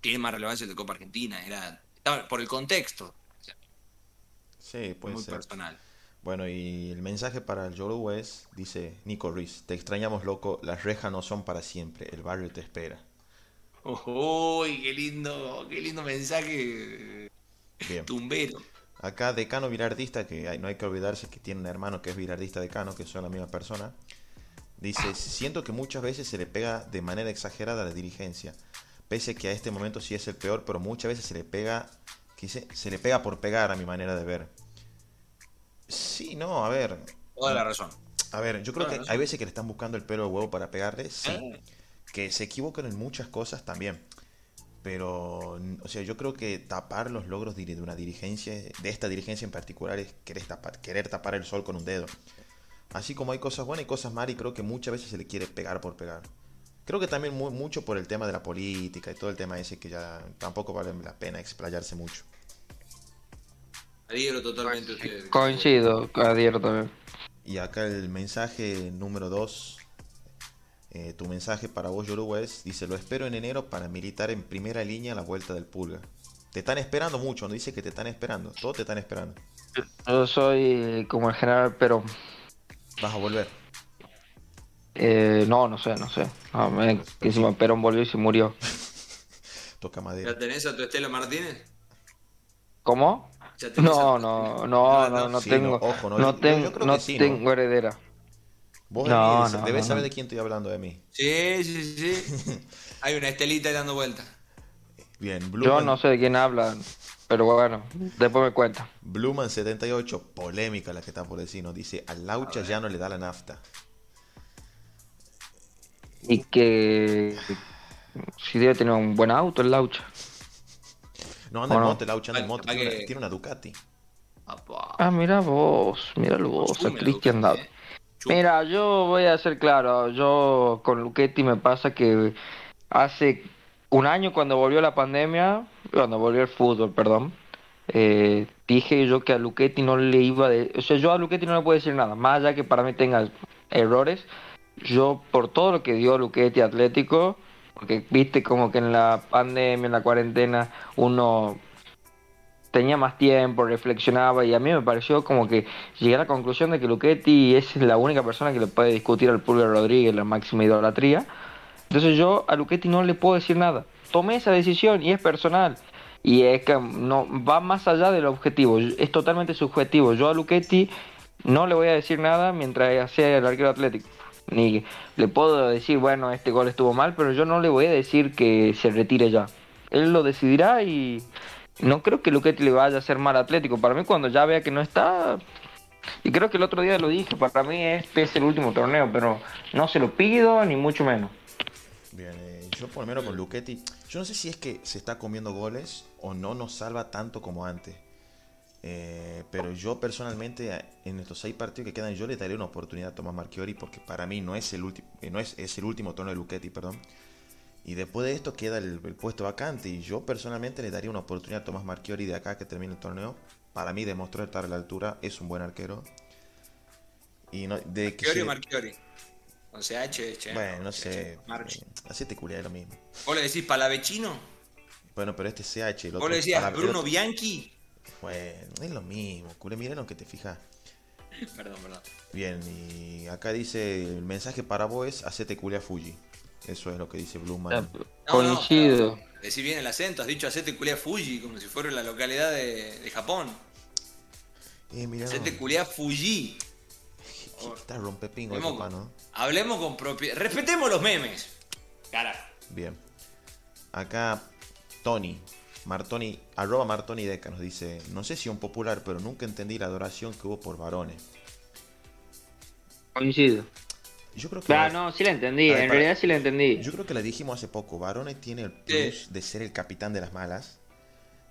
Speaker 1: tiene más relevancia el de Copa Argentina. Era, por el contexto, o sea,
Speaker 2: Sí, puede
Speaker 1: muy
Speaker 2: ser.
Speaker 1: personal.
Speaker 2: Bueno, y el mensaje para el Yoruba es, dice Nico Ruiz, te extrañamos loco, las rejas no son para siempre, el barrio te espera.
Speaker 1: Uy, qué lindo, qué lindo mensaje
Speaker 2: Bien.
Speaker 1: tumbero.
Speaker 2: Acá Decano Vilardista, que hay- no hay que olvidarse que tiene un hermano que es Vilardista Decano, que son la misma persona, dice, siento que muchas veces se le pega de manera exagerada a la dirigencia, pese que a este momento sí es el peor, pero muchas veces se le pega, que se le pega por pegar a mi manera de ver. Sí, no, a ver,
Speaker 1: Toda la razón.
Speaker 2: a ver, yo creo que hay veces que le están buscando el pelo de huevo para pegarle, sí, que se equivocan en muchas cosas también. Pero, o sea, yo creo que tapar los logros de una dirigencia, de esta dirigencia en particular, es querer tapar, querer tapar el sol con un dedo. Así como hay cosas buenas y cosas malas, y creo que muchas veces se le quiere pegar por pegar. Creo que también mu- mucho por el tema de la política y todo el tema ese que ya tampoco vale la pena explayarse mucho.
Speaker 1: Adhiero totalmente.
Speaker 3: Coincido, adhiero también.
Speaker 2: Y acá el mensaje número 2, tu mensaje para vos, Yoruba, es, dice, lo espero en enero para militar en primera línea a la vuelta del Pulga. Te están esperando mucho, no dice que te están esperando, todos te están esperando.
Speaker 3: Yo soy como el general, pero
Speaker 2: Vas a volver.
Speaker 3: eh, no, no sé, no sé. No, me- encima Perón volvió y se murió.
Speaker 2: Toca
Speaker 1: ¿Ya
Speaker 2: madera.
Speaker 1: tenés a tu Estela Martínez?
Speaker 3: ¿Cómo?
Speaker 1: ¿Ya tenés a
Speaker 3: No, no, no, no, no
Speaker 2: Sí,
Speaker 3: tengo,
Speaker 2: no, ojo, no,
Speaker 3: no,
Speaker 2: yo- yo
Speaker 3: tengo,
Speaker 2: creo
Speaker 3: no
Speaker 2: que sí, ¿no?
Speaker 3: tengo heredera.
Speaker 2: Vos
Speaker 3: No,
Speaker 2: debes,
Speaker 3: no,
Speaker 2: debes
Speaker 3: no,
Speaker 2: saber
Speaker 3: no.
Speaker 2: de quién estoy hablando de mí.
Speaker 1: Sí, sí, sí. Hay una Estelita ahí dando vuelta.
Speaker 2: Bien,
Speaker 3: Yo
Speaker 2: Bluman,
Speaker 3: no sé de quién hablan, pero bueno, después me cuenta.
Speaker 2: Bluman78, polémica la que está por decir, nos dice, al Laucha ya no le da la nafta.
Speaker 3: Y que si debe tener un buen auto el Laucha.
Speaker 2: No anda en
Speaker 3: Bueno.
Speaker 2: moto, el Laucha anda en moto, tiene,
Speaker 1: que-
Speaker 2: una, tiene una Ducati.
Speaker 3: Ah, mira vos, míralo vos, a Cristian
Speaker 1: Ducati,
Speaker 3: Mira, yo voy a ser claro, yo con Luchetti me pasa que hace un año cuando volvió la pandemia, cuando volvió el fútbol, perdón, eh, dije yo que a Luchetti no le iba de... O sea, yo a Luchetti no le puedo decir nada, más allá que para mí tenga errores, yo por todo lo que dio Luchetti Atlético, porque viste como que en la pandemia, en la cuarentena, uno tenía más tiempo, reflexionaba y a mí me pareció como que llegué a la conclusión de que Luchetti es la única persona que le puede discutir al Pulgar Rodríguez la máxima idolatría. Entonces yo a Luchetti no le puedo decir nada. Tomé esa decisión y es personal. Y es que no va más allá del objetivo, es totalmente subjetivo. Yo a Luchetti no le voy a decir nada mientras sea el arquero atlético. Ni le puedo decir, bueno, este gol estuvo mal, pero yo no le voy a decir que se retire ya. Él lo decidirá y no creo que Luchetti le vaya a hacer mal atlético. Para mí cuando ya vea que no está, y creo que el otro día lo dije, para mí este es el último torneo, pero no se lo pido ni mucho menos.
Speaker 2: Bien, eh, yo por lo menos con Luchetti, yo no sé si es que se está comiendo goles o no nos salva tanto como antes. Eh, pero yo personalmente en estos seis partidos que quedan yo le daría una oportunidad a Tomás Marchiori porque para mí no es el último eh, no es, es, el último torneo de Luchetti, perdón. Y después de esto queda el, el, puesto vacante y yo personalmente le daría una oportunidad a Tomás Marchiori de acá que termine el torneo. Para mí demostró estar a la altura, es un buen arquero.
Speaker 1: Y no, de Marchiori o Marchiori. Con CH, che.
Speaker 2: Bueno, no sé. Así te culia, es lo mismo.
Speaker 1: ¿Vos le decís palavecino?
Speaker 2: Bueno, pero este es CH.
Speaker 1: ¿Vos le decías Bruno Bianchi?
Speaker 2: Bueno, es lo mismo. Cule, miren lo que te fijas.
Speaker 1: perdón, perdón.
Speaker 2: Bien, y acá dice: el mensaje para vos es: hacete culia Fuji. Eso es lo que dice Bluman.
Speaker 3: No, Coincido.
Speaker 1: No, bien el acento, has dicho hacete culia Fuji, como si fuera la localidad de, de Japón.
Speaker 2: Eh, mirá,
Speaker 1: hacete culia Fuji.
Speaker 2: Está rompepingo papá, ¿no?
Speaker 1: Hablemos con propiedad. Respetemos los memes. Carajo.
Speaker 2: Bien. Acá, Tony. Martoni, arroba Martoni Deca nos dice, no sé si un popular, pero nunca entendí la adoración que hubo por varones.
Speaker 3: Coincido.
Speaker 2: Yo creo que...
Speaker 3: Ah, no, sí la entendí, ver, en para... realidad sí la entendí.
Speaker 2: Yo creo que la dijimos hace poco, Varones tiene el plus de ser el capitán de las malas,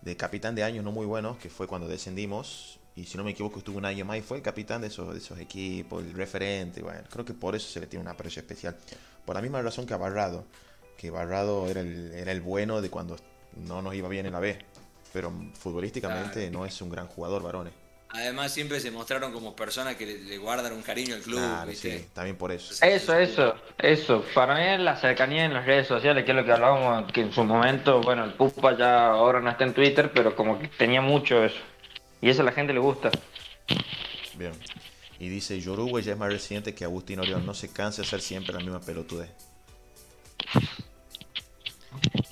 Speaker 2: de capitán de años no muy buenos, que fue cuando descendimos, y si no me equivoco estuvo un año más y fue el capitán de esos, de esos equipos, el referente, bueno, creo que por eso se le tiene un aprecio especial. Por la misma razón que a Barrado, que Barrado era el, era el bueno de cuando no nos iba bien en la B, pero futbolísticamente claro. no es un gran jugador, varones.
Speaker 1: Además siempre se mostraron como personas que le, le guardan un cariño al club.
Speaker 2: Claro, ¿viste? sí, también por eso.
Speaker 3: Eso, eso, eso. Para mí es la cercanía en las redes sociales, que es lo que hablábamos, que en su momento, bueno, el Pupa ya ahora no está en Twitter, pero como que tenía mucho eso. Y eso a la gente le gusta.
Speaker 2: Bien. Y dice, Yoruba ya es más reciente que Agustín Orión. No se cansa de hacer siempre la misma pelotudez.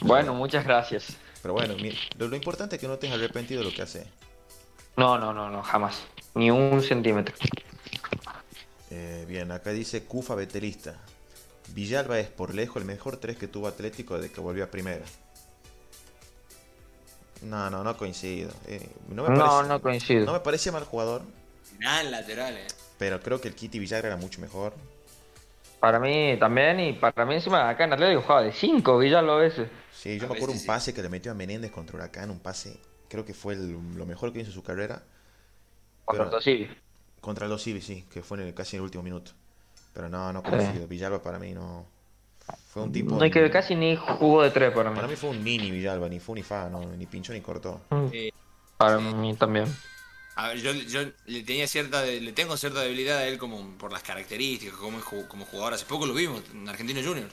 Speaker 3: Bueno, muchas gracias.
Speaker 2: Pero bueno, lo, lo, importante es que no te arrepentido de lo que hace.
Speaker 3: No, no, no, no, jamás. Ni un centímetro.
Speaker 2: Eh, bien, acá dice Cufa Betelista. Villalba es por lejos el mejor 3 que tuvo Atlético desde que volvió a primera. No, no, no coincido. Eh, no, me
Speaker 3: no,
Speaker 2: parece,
Speaker 3: no coincido.
Speaker 2: No me parece mal jugador.
Speaker 1: Final lateral, eh.
Speaker 2: Pero creo que el Kitty Villagra era mucho mejor.
Speaker 3: Para mí también, y para mí encima acá en Atlético jugaba de 5 Villalba a veces.
Speaker 2: Sí, yo
Speaker 1: A
Speaker 2: me acuerdo un
Speaker 1: sí.
Speaker 2: pase que le metió a Menéndez contra Huracán, un pase, creo que fue el- lo mejor que hizo en su carrera.
Speaker 3: Contra
Speaker 2: Pero-
Speaker 3: el Tosivi.
Speaker 2: Contra el Civi, sí, que fue en el- casi en el último minuto. Pero no, no coincido. Villalba para mí no. Fue un tipo.
Speaker 3: No hay que casi ni jugó de 3 para mí.
Speaker 2: Para mí fue un mini Villalba, ni fu ni fa, no, ni pinchó ni cortó.
Speaker 1: Eh,
Speaker 3: Para mí también.
Speaker 1: A ver, yo, yo le tenía cierta, de- le tengo cierta debilidad a él como por las características, como, como jugador. Hace poco lo vimos en Argentino Junior.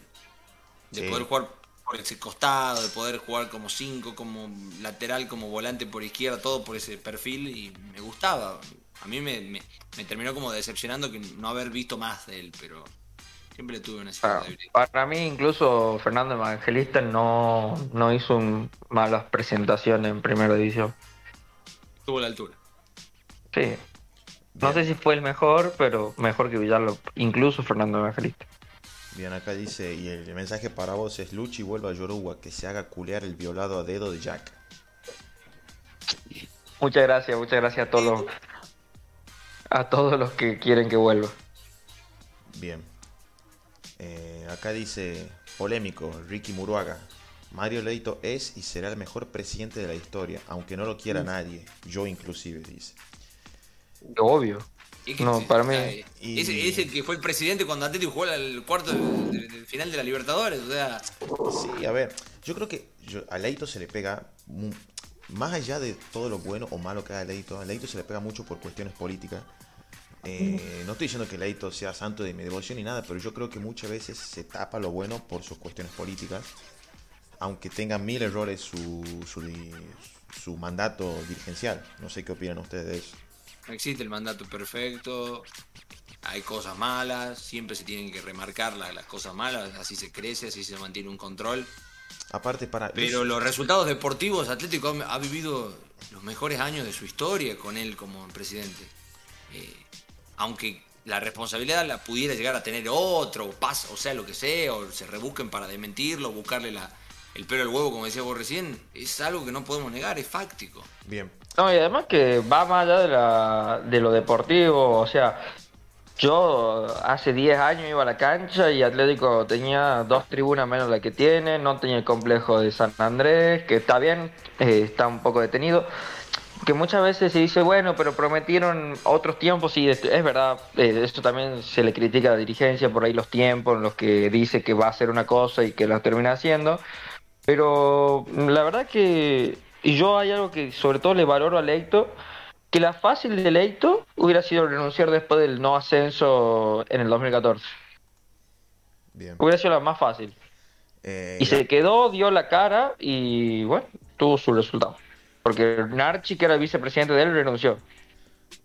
Speaker 1: De
Speaker 2: Sí.
Speaker 1: poder jugar por ese costado, de poder jugar como 5, como lateral, como volante por izquierda, todo por ese perfil y me gustaba. A mí me, me- me terminó como decepcionando que no haber visto más de él, pero siempre tuve una
Speaker 3: Ah. Para mí incluso Fernando Evangelista no, no hizo un- malas presentaciones en primera edición.
Speaker 1: Tuvo la altura.
Speaker 3: Sí. No sé si fue el mejor, pero mejor que Villalba, incluso Fernando Evangelista.
Speaker 2: Bien, acá dice, y el mensaje para vos es Luchi vuelva a Yoruba, que se haga culear el violado a dedo de Jack.
Speaker 3: Muchas gracias, muchas gracias a todos los, a todos los que quieren que vuelva.
Speaker 2: Bien. Eh, acá dice, polémico, Ricky Muruaga. Mario Leito es y será el mejor presidente de la historia, aunque no lo quiera nadie, yo inclusive, dice.
Speaker 3: Obvio.
Speaker 1: Es que
Speaker 3: No, para mí-
Speaker 1: eh,
Speaker 2: Y-
Speaker 1: Es, es el que fue el presidente cuando Atlético jugó el cuarto del, del- del final de la Libertadores. O sea,
Speaker 2: Sí, a ver, yo creo que yo- a Leito se le pega, más allá de todo lo bueno o malo que haga Leito, a Leito se le pega mucho por cuestiones políticas. Eh, no estoy diciendo que Leito sea santo de mi devoción ni nada, pero yo creo que muchas veces se tapa lo bueno por sus cuestiones políticas. Aunque tenga mil errores su, su, su mandato dirigencial. No sé qué opinan ustedes de eso.
Speaker 1: No existe el mandato perfecto, hay cosas malas, siempre se tienen que remarcar las, las cosas malas, así se crece, así se mantiene un control.
Speaker 2: Aparte para...
Speaker 1: Pero los resultados deportivos, Atlético ha vivido los mejores años de su historia con él como presidente. Eh, aunque la responsabilidad la pudiera llegar a tener otro, o, pasa, o sea, lo que sea, o se rebusquen para desmentirlo, buscarle la, el pelo al huevo, como decía vos recién, es algo que no podemos negar, es fáctico.
Speaker 2: Bien.
Speaker 3: No, y además que va más allá de, la, de lo deportivo, o sea, yo hace 10 años iba a la cancha y Atlético tenía dos tribunas menos de la que tiene, no tenía el complejo de San Andrés, que está bien, eh, está un poco detenido. Que muchas veces se dice, bueno, pero prometieron otros tiempos, y es, verdad, eh, esto también se le critica a la dirigencia por ahí los tiempos en los que dice que va a hacer una cosa y que lo termina haciendo. Pero la verdad que y yo hay algo que sobre todo le valoro a Leito, que la fácil de Leito hubiera sido renunciar después del no ascenso en el 2014. Bien. Hubiera sido la más fácil. Eh, y se quedó, dio la cara y bueno, tuvo su resultado. Porque Narchi, que era el vicepresidente de él, renunció.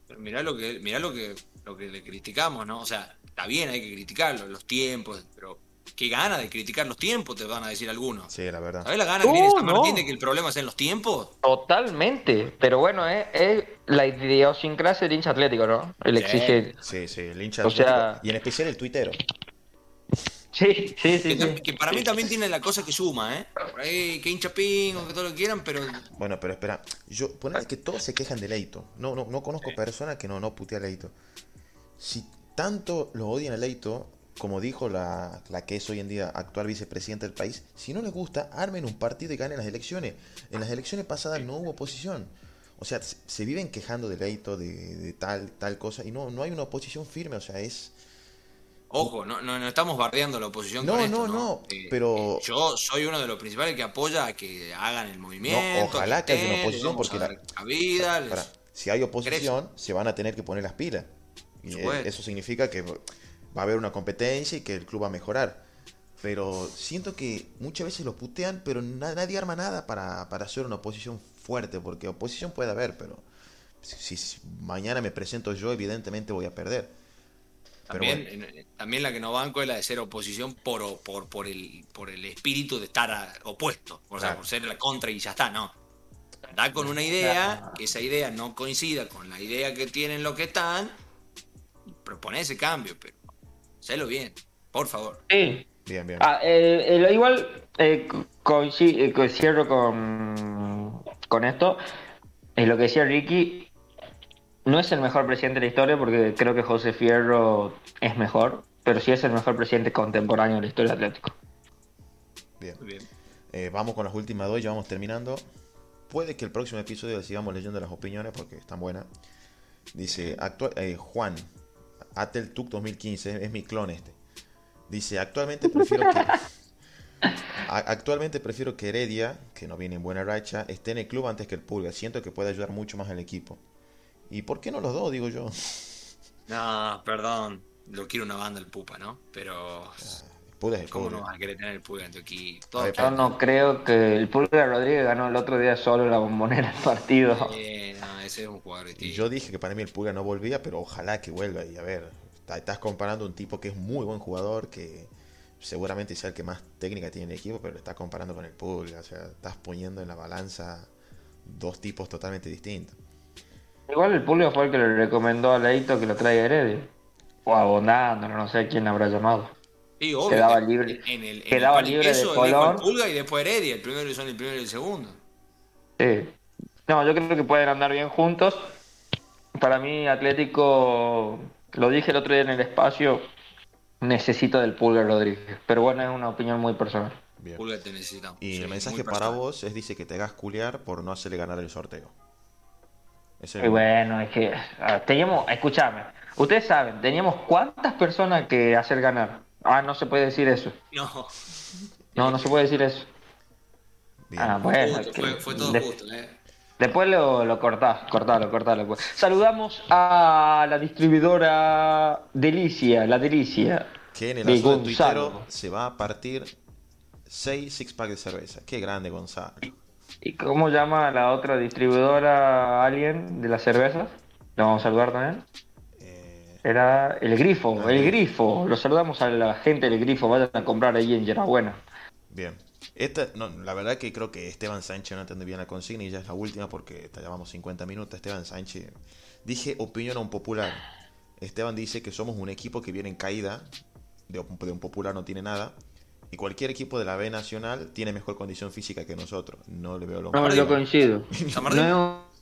Speaker 1: Pero mirá lo que, mirá lo que, lo que le criticamos, ¿no? O sea, está bien, hay que criticarlo, los tiempos, pero qué gana de criticar los tiempos, te van a decir algunos.
Speaker 2: Sí, la verdad.
Speaker 1: ¿Sabes la gana que tiene San Martín de que el problema sea en los tiempos?
Speaker 3: Totalmente. Pero bueno, es, la idiosincrasia del hincha atlético, ¿no? El
Speaker 2: sí,
Speaker 3: exige.
Speaker 2: Sí, sí, el hincha atlético. y en especial el tuitero.
Speaker 3: Sí, sí, sí
Speaker 1: que, para mí también tiene la cosa que suma, ¿eh? Por ahí, que hincha ping o que todo lo que quieran, pero.
Speaker 2: Bueno, pero espera. Yo, ponele que todos se quejan de Leito. No, no, no conozco personas que no, no putea a Leito. Si tanto lo odian a Leito, como dijo la, la, que es hoy en día actual vicepresidenta del país, si no les gusta, armen un partido y ganen las elecciones. En las elecciones pasadas no hubo oposición. O sea, se, viven quejando de leito, de, tal, tal cosa, y no, no hay una oposición firme, o sea, es...
Speaker 1: Ojo, no, no, estamos bardeando la oposición.
Speaker 2: No,
Speaker 1: con
Speaker 2: esto, no, no, eh, pero...
Speaker 1: Eh, yo soy uno de los principales que apoya a que hagan el movimiento.
Speaker 2: ojalá que, haya una oposición, porque
Speaker 1: la, vida,
Speaker 2: si hay oposición, se van a tener que poner las pilas. Y eso significa que va a haber una competencia y que el club va a mejorar. Pero siento que muchas veces lo putean, pero nadie arma nada para, para hacer una oposición fuerte, porque oposición puede haber, pero si, mañana me presento yo, evidentemente voy a perder.
Speaker 1: También, también la que no banco es la de ser oposición por, por, por, el, por el espíritu de estar opuesto, o sea, por ser la contra y ya está, no. Da con una idea, que esa idea no coincida con la idea que tienen los que están, propone ese cambio, pero Sélo bien, por favor.
Speaker 3: Sí.
Speaker 2: Bien, bien.
Speaker 3: Ah, eh, igual eh, coincido, cierro con, con esto. Es lo que decía Ricky. No es el mejor presidente de la historia porque creo que José Fierro es mejor, pero sí es el mejor presidente contemporáneo de la historia de Atlético.
Speaker 2: Bien. bien. Eh, vamos con las últimas dos, ya vamos terminando. Puede que el próximo episodio sigamos leyendo las opiniones porque están buenas. Dice actual, Juan, Ateltuk 2015, es mi clon este. Dice, actualmente prefiero que... Actualmente prefiero que Heredia, que no viene en buena racha, esté en el club antes que el Pulga. Siento que puede ayudar mucho más al equipo. ¿Y por qué no los dos, digo yo?
Speaker 1: No, perdón. Lo quiero una banda el Pupa, ¿no? Pero... ¿Cómo no vas a querer tener el Pulga en tu equipo?
Speaker 3: yo no creo que el Pulga Rodríguez ganó el otro día solo la bombonera del partido.
Speaker 1: Eh, ese es un jugador.
Speaker 2: Y yo dije que para mí el Pulga no volvía, pero ojalá que vuelva. Y a ver, estás comparando un tipo que es muy buen jugador, que seguramente sea el que más técnica tiene en el equipo, pero lo estás comparando con el Pulga. O sea, estás poniendo en la balanza dos tipos totalmente distintos.
Speaker 3: Igual el Pulga fue el que le recomendó a Leito que lo traiga Heredia. O a no sé quién habrá llamado.
Speaker 1: Sí, obvio.
Speaker 3: Quedaba libre,
Speaker 1: en el,
Speaker 3: quedaba libre de color.
Speaker 1: Pulga y después Heredia. El primero son el primero y el segundo.
Speaker 3: Sí. No, yo creo que pueden andar bien juntos. Para mí, Atlético, lo dije el otro día en el espacio, necesito del Pulga Rodríguez. Pero bueno, es una opinión muy personal.
Speaker 1: Bien. Pulga te necesitamos.
Speaker 2: Y el mensaje para vos es dice que te hagas culiar por no hacerle ganar el sorteo.
Speaker 3: y bueno, es que teníamos, escúchame, ustedes saben, teníamos cuántas personas que hacer ganar. Ah, no se puede decir eso.
Speaker 1: No.
Speaker 3: No, no se puede decir eso.
Speaker 1: Ah, bueno. fue, todo justo, ¿eh?
Speaker 3: Después lo, lo cortás, cortalo, cortalo. Pues. Saludamos a la distribuidora Delicia, la Delicia.
Speaker 2: Que en el
Speaker 3: de
Speaker 2: tuitero se va a partir 6 six pack de cerveza. Qué grande, Gonzalo.
Speaker 3: ¿Y cómo llama la otra distribuidora alguien de las cervezas? ¿La vamos a saludar también?
Speaker 2: Eh,
Speaker 3: Era el Grifo,
Speaker 2: Ah,
Speaker 3: el
Speaker 2: bien.
Speaker 3: Grifo. Lo saludamos a la gente del Grifo. Vayan a comprar ahí en Yerabuena.
Speaker 2: bien. Esta, no, la verdad que creo que Esteban Sánchez no entendió bien la consigna y ya es la última porque te llevamos 50 minutos. Esteban Sánchez. Dije opinión un popular. Esteban dice que somos un equipo que viene en caída. De, un- de un popular no tiene nada. Y cualquier equipo de la B Nacional tiene mejor condición física que nosotros. No le veo lo
Speaker 3: No, yo coincido. No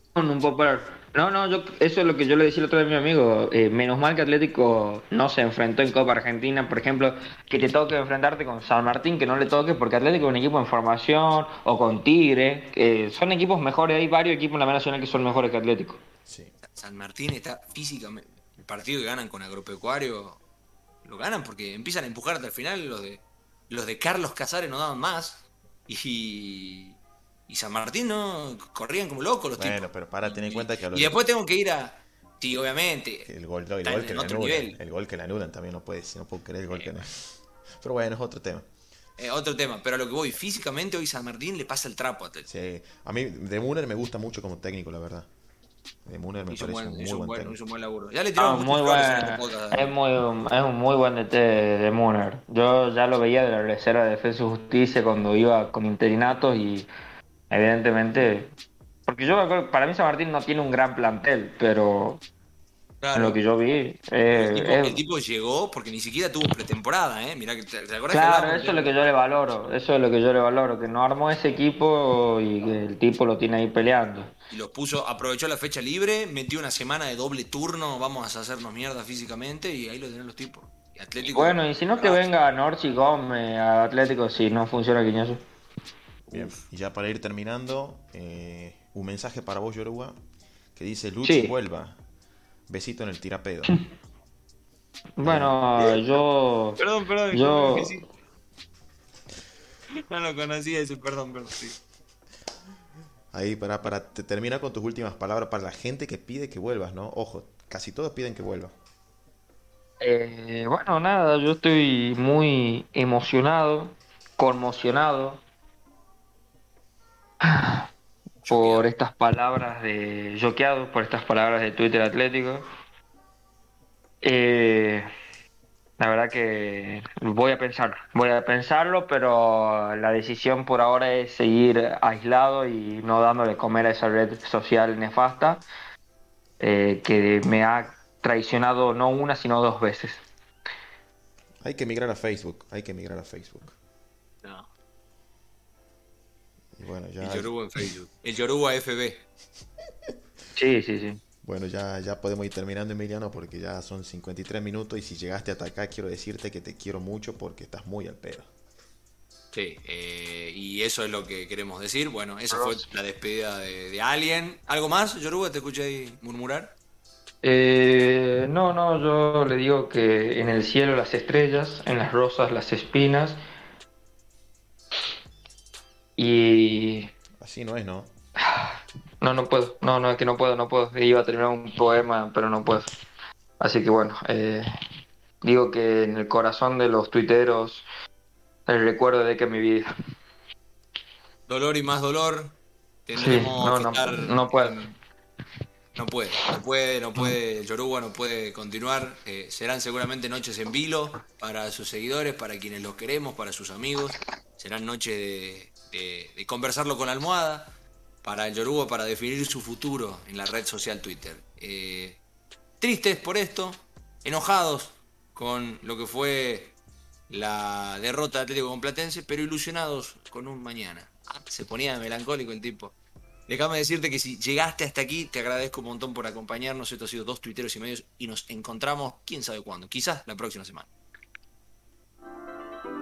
Speaker 3: No, no, yo, eso es lo que yo le decía el otro día a mi amigo. Eh, menos mal que Atlético no se enfrentó en Copa Argentina, por ejemplo, que te toque enfrentarte con San Martín, que no le toque, porque Atlético es un equipo en formación, o con Tigre. que son equipos mejores, hay varios equipos en la Nacional que son mejores que Atlético.
Speaker 2: Sí.
Speaker 1: San Martín está físicamente. El partido que ganan con Agropecuario lo ganan porque empiezan a empujar hasta el final. Los de, los de Carlos Casares no daban más. Y, y San Martín no corrían como locos los
Speaker 2: Bueno,
Speaker 1: tipos.
Speaker 2: pero para tener en cuenta que a
Speaker 1: Y,
Speaker 2: los-
Speaker 1: y después tengo que ir a. Sí, obviamente.
Speaker 2: El gol, no, el gol
Speaker 1: en
Speaker 2: que le anulan.
Speaker 1: nivel.
Speaker 2: El gol que le anulan también no puede, no puedo creer el gol que no. Pero bueno, es otro tema.
Speaker 1: Eh, otro tema. Pero a lo que voy, físicamente hoy San Martín le pasa el trapo a.
Speaker 2: Sí, a mí De Muner me gusta mucho como técnico, la verdad. De Muner me
Speaker 1: Hizo
Speaker 2: parece
Speaker 1: buen,
Speaker 2: un
Speaker 1: hizo
Speaker 2: muy
Speaker 1: un
Speaker 2: buen
Speaker 1: buen,
Speaker 2: técnico.
Speaker 1: hizo un buen laburo. Ya le
Speaker 3: Ah, muy buen,
Speaker 1: este podcast.
Speaker 3: es muy, es un muy buen DT de Muner. Yo ya lo veía de la reserva de Defensa y Justicia cuando iba con interinatos y evidentemente, porque yo me acuerdo, para mí San Martín no tiene un gran plantel, pero
Speaker 1: Claro.
Speaker 3: en lo que yo vi, eh,
Speaker 1: El tipo,
Speaker 3: es-
Speaker 1: el tipo llegó porque ni siquiera tuvo pretemporada, ¿eh? Mirá que te, ¿te acordás
Speaker 3: claro, eso es lo que yo le valoro, eso es lo que yo le valoro, que no armó ese equipo y que el tipo lo tiene ahí peleando.
Speaker 1: Y los puso, aprovechó la fecha libre, metió una semana de doble turno, vamos a hacernos mierda físicamente y ahí lo tienen los tipos. Y
Speaker 3: Y
Speaker 1: Atlético.
Speaker 3: bueno, y si no que venga Norchi Gómez a Atlético si no funciona Quiñoso.
Speaker 2: Bien, y ya para ir terminando, eh, un mensaje para vos, Yoruba, que dice Lucho
Speaker 3: Sí.
Speaker 2: vuelva. Besito en el tirapedo.
Speaker 3: Bueno, yo...
Speaker 1: Perdón, perdón,
Speaker 3: Yo-
Speaker 1: que sí. No lo conocía ese, perdón, perdón. sí.
Speaker 2: Ahí para, para te- terminar con tus últimas palabras para la gente que pide que vuelvas, ¿no? Ojo, casi todos piden que vuelvas.
Speaker 3: Eh, bueno, nada, yo estoy muy emocionado, conmocionado por estas palabras de Joqueado, por estas palabras de Twitter Atlético. Eh, la verdad que voy a pensarlo, voy a pensarlo, pero la decisión por ahora es seguir aislado y no dándole comer a esa red social nefasta eh, que me ha traicionado no una, sino dos veces.
Speaker 2: Hay que migrar a Facebook, hay que migrar a Facebook.
Speaker 1: No,
Speaker 2: Y bueno,
Speaker 1: el
Speaker 2: ya,
Speaker 1: Yoruba en Facebook. El Yoruba FB.
Speaker 3: Sí, sí, sí.
Speaker 2: bueno, ya, ya podemos ir terminando, Emiliano, porque ya son 53 minutos y si llegaste hasta acá quiero decirte que te quiero mucho porque estás muy al pedo.
Speaker 1: Sí, eh, y eso es lo que queremos decir. Bueno, esa fue la despedida de, de Alien. ¿Algo más, Yoruba? Te escuché ahí murmurar.
Speaker 3: Eh, no, no, yo le digo que en el cielo las estrellas, en las rosas las espinas. Y
Speaker 2: Así no es, ¿no?
Speaker 3: no, no puedo, no, no, es que no puedo, no puedo. Iba a terminar un poema, pero no puedo. Así que bueno, eh, digo que en el corazón de los tuiteros el recuerdo de que mi vida.
Speaker 1: Dolor y más dolor.
Speaker 3: Sí,
Speaker 1: Tendremos
Speaker 3: no,
Speaker 1: que
Speaker 3: no,
Speaker 1: estar
Speaker 3: no puedo.
Speaker 1: No puede, no puede, no puede, Yoruba no puede continuar. Eh, serán seguramente noches en vilo para sus seguidores, para quienes los queremos, para sus amigos. Serán noches de, de- de conversarlo con la almohada, para el Yoruba, para definir su futuro en la red social Twitter. Eh, tristes por esto, enojados con lo que fue la derrota de Atlético con Platense, pero ilusionados con un mañana. Ah, se ponía melancólico el tipo. Déjame decirte que si llegaste hasta aquí, te agradezco un montón por acompañarnos. Esto ha sido dos tuiteros y medios y nos encontramos quién sabe cuándo. Quizás la próxima semana.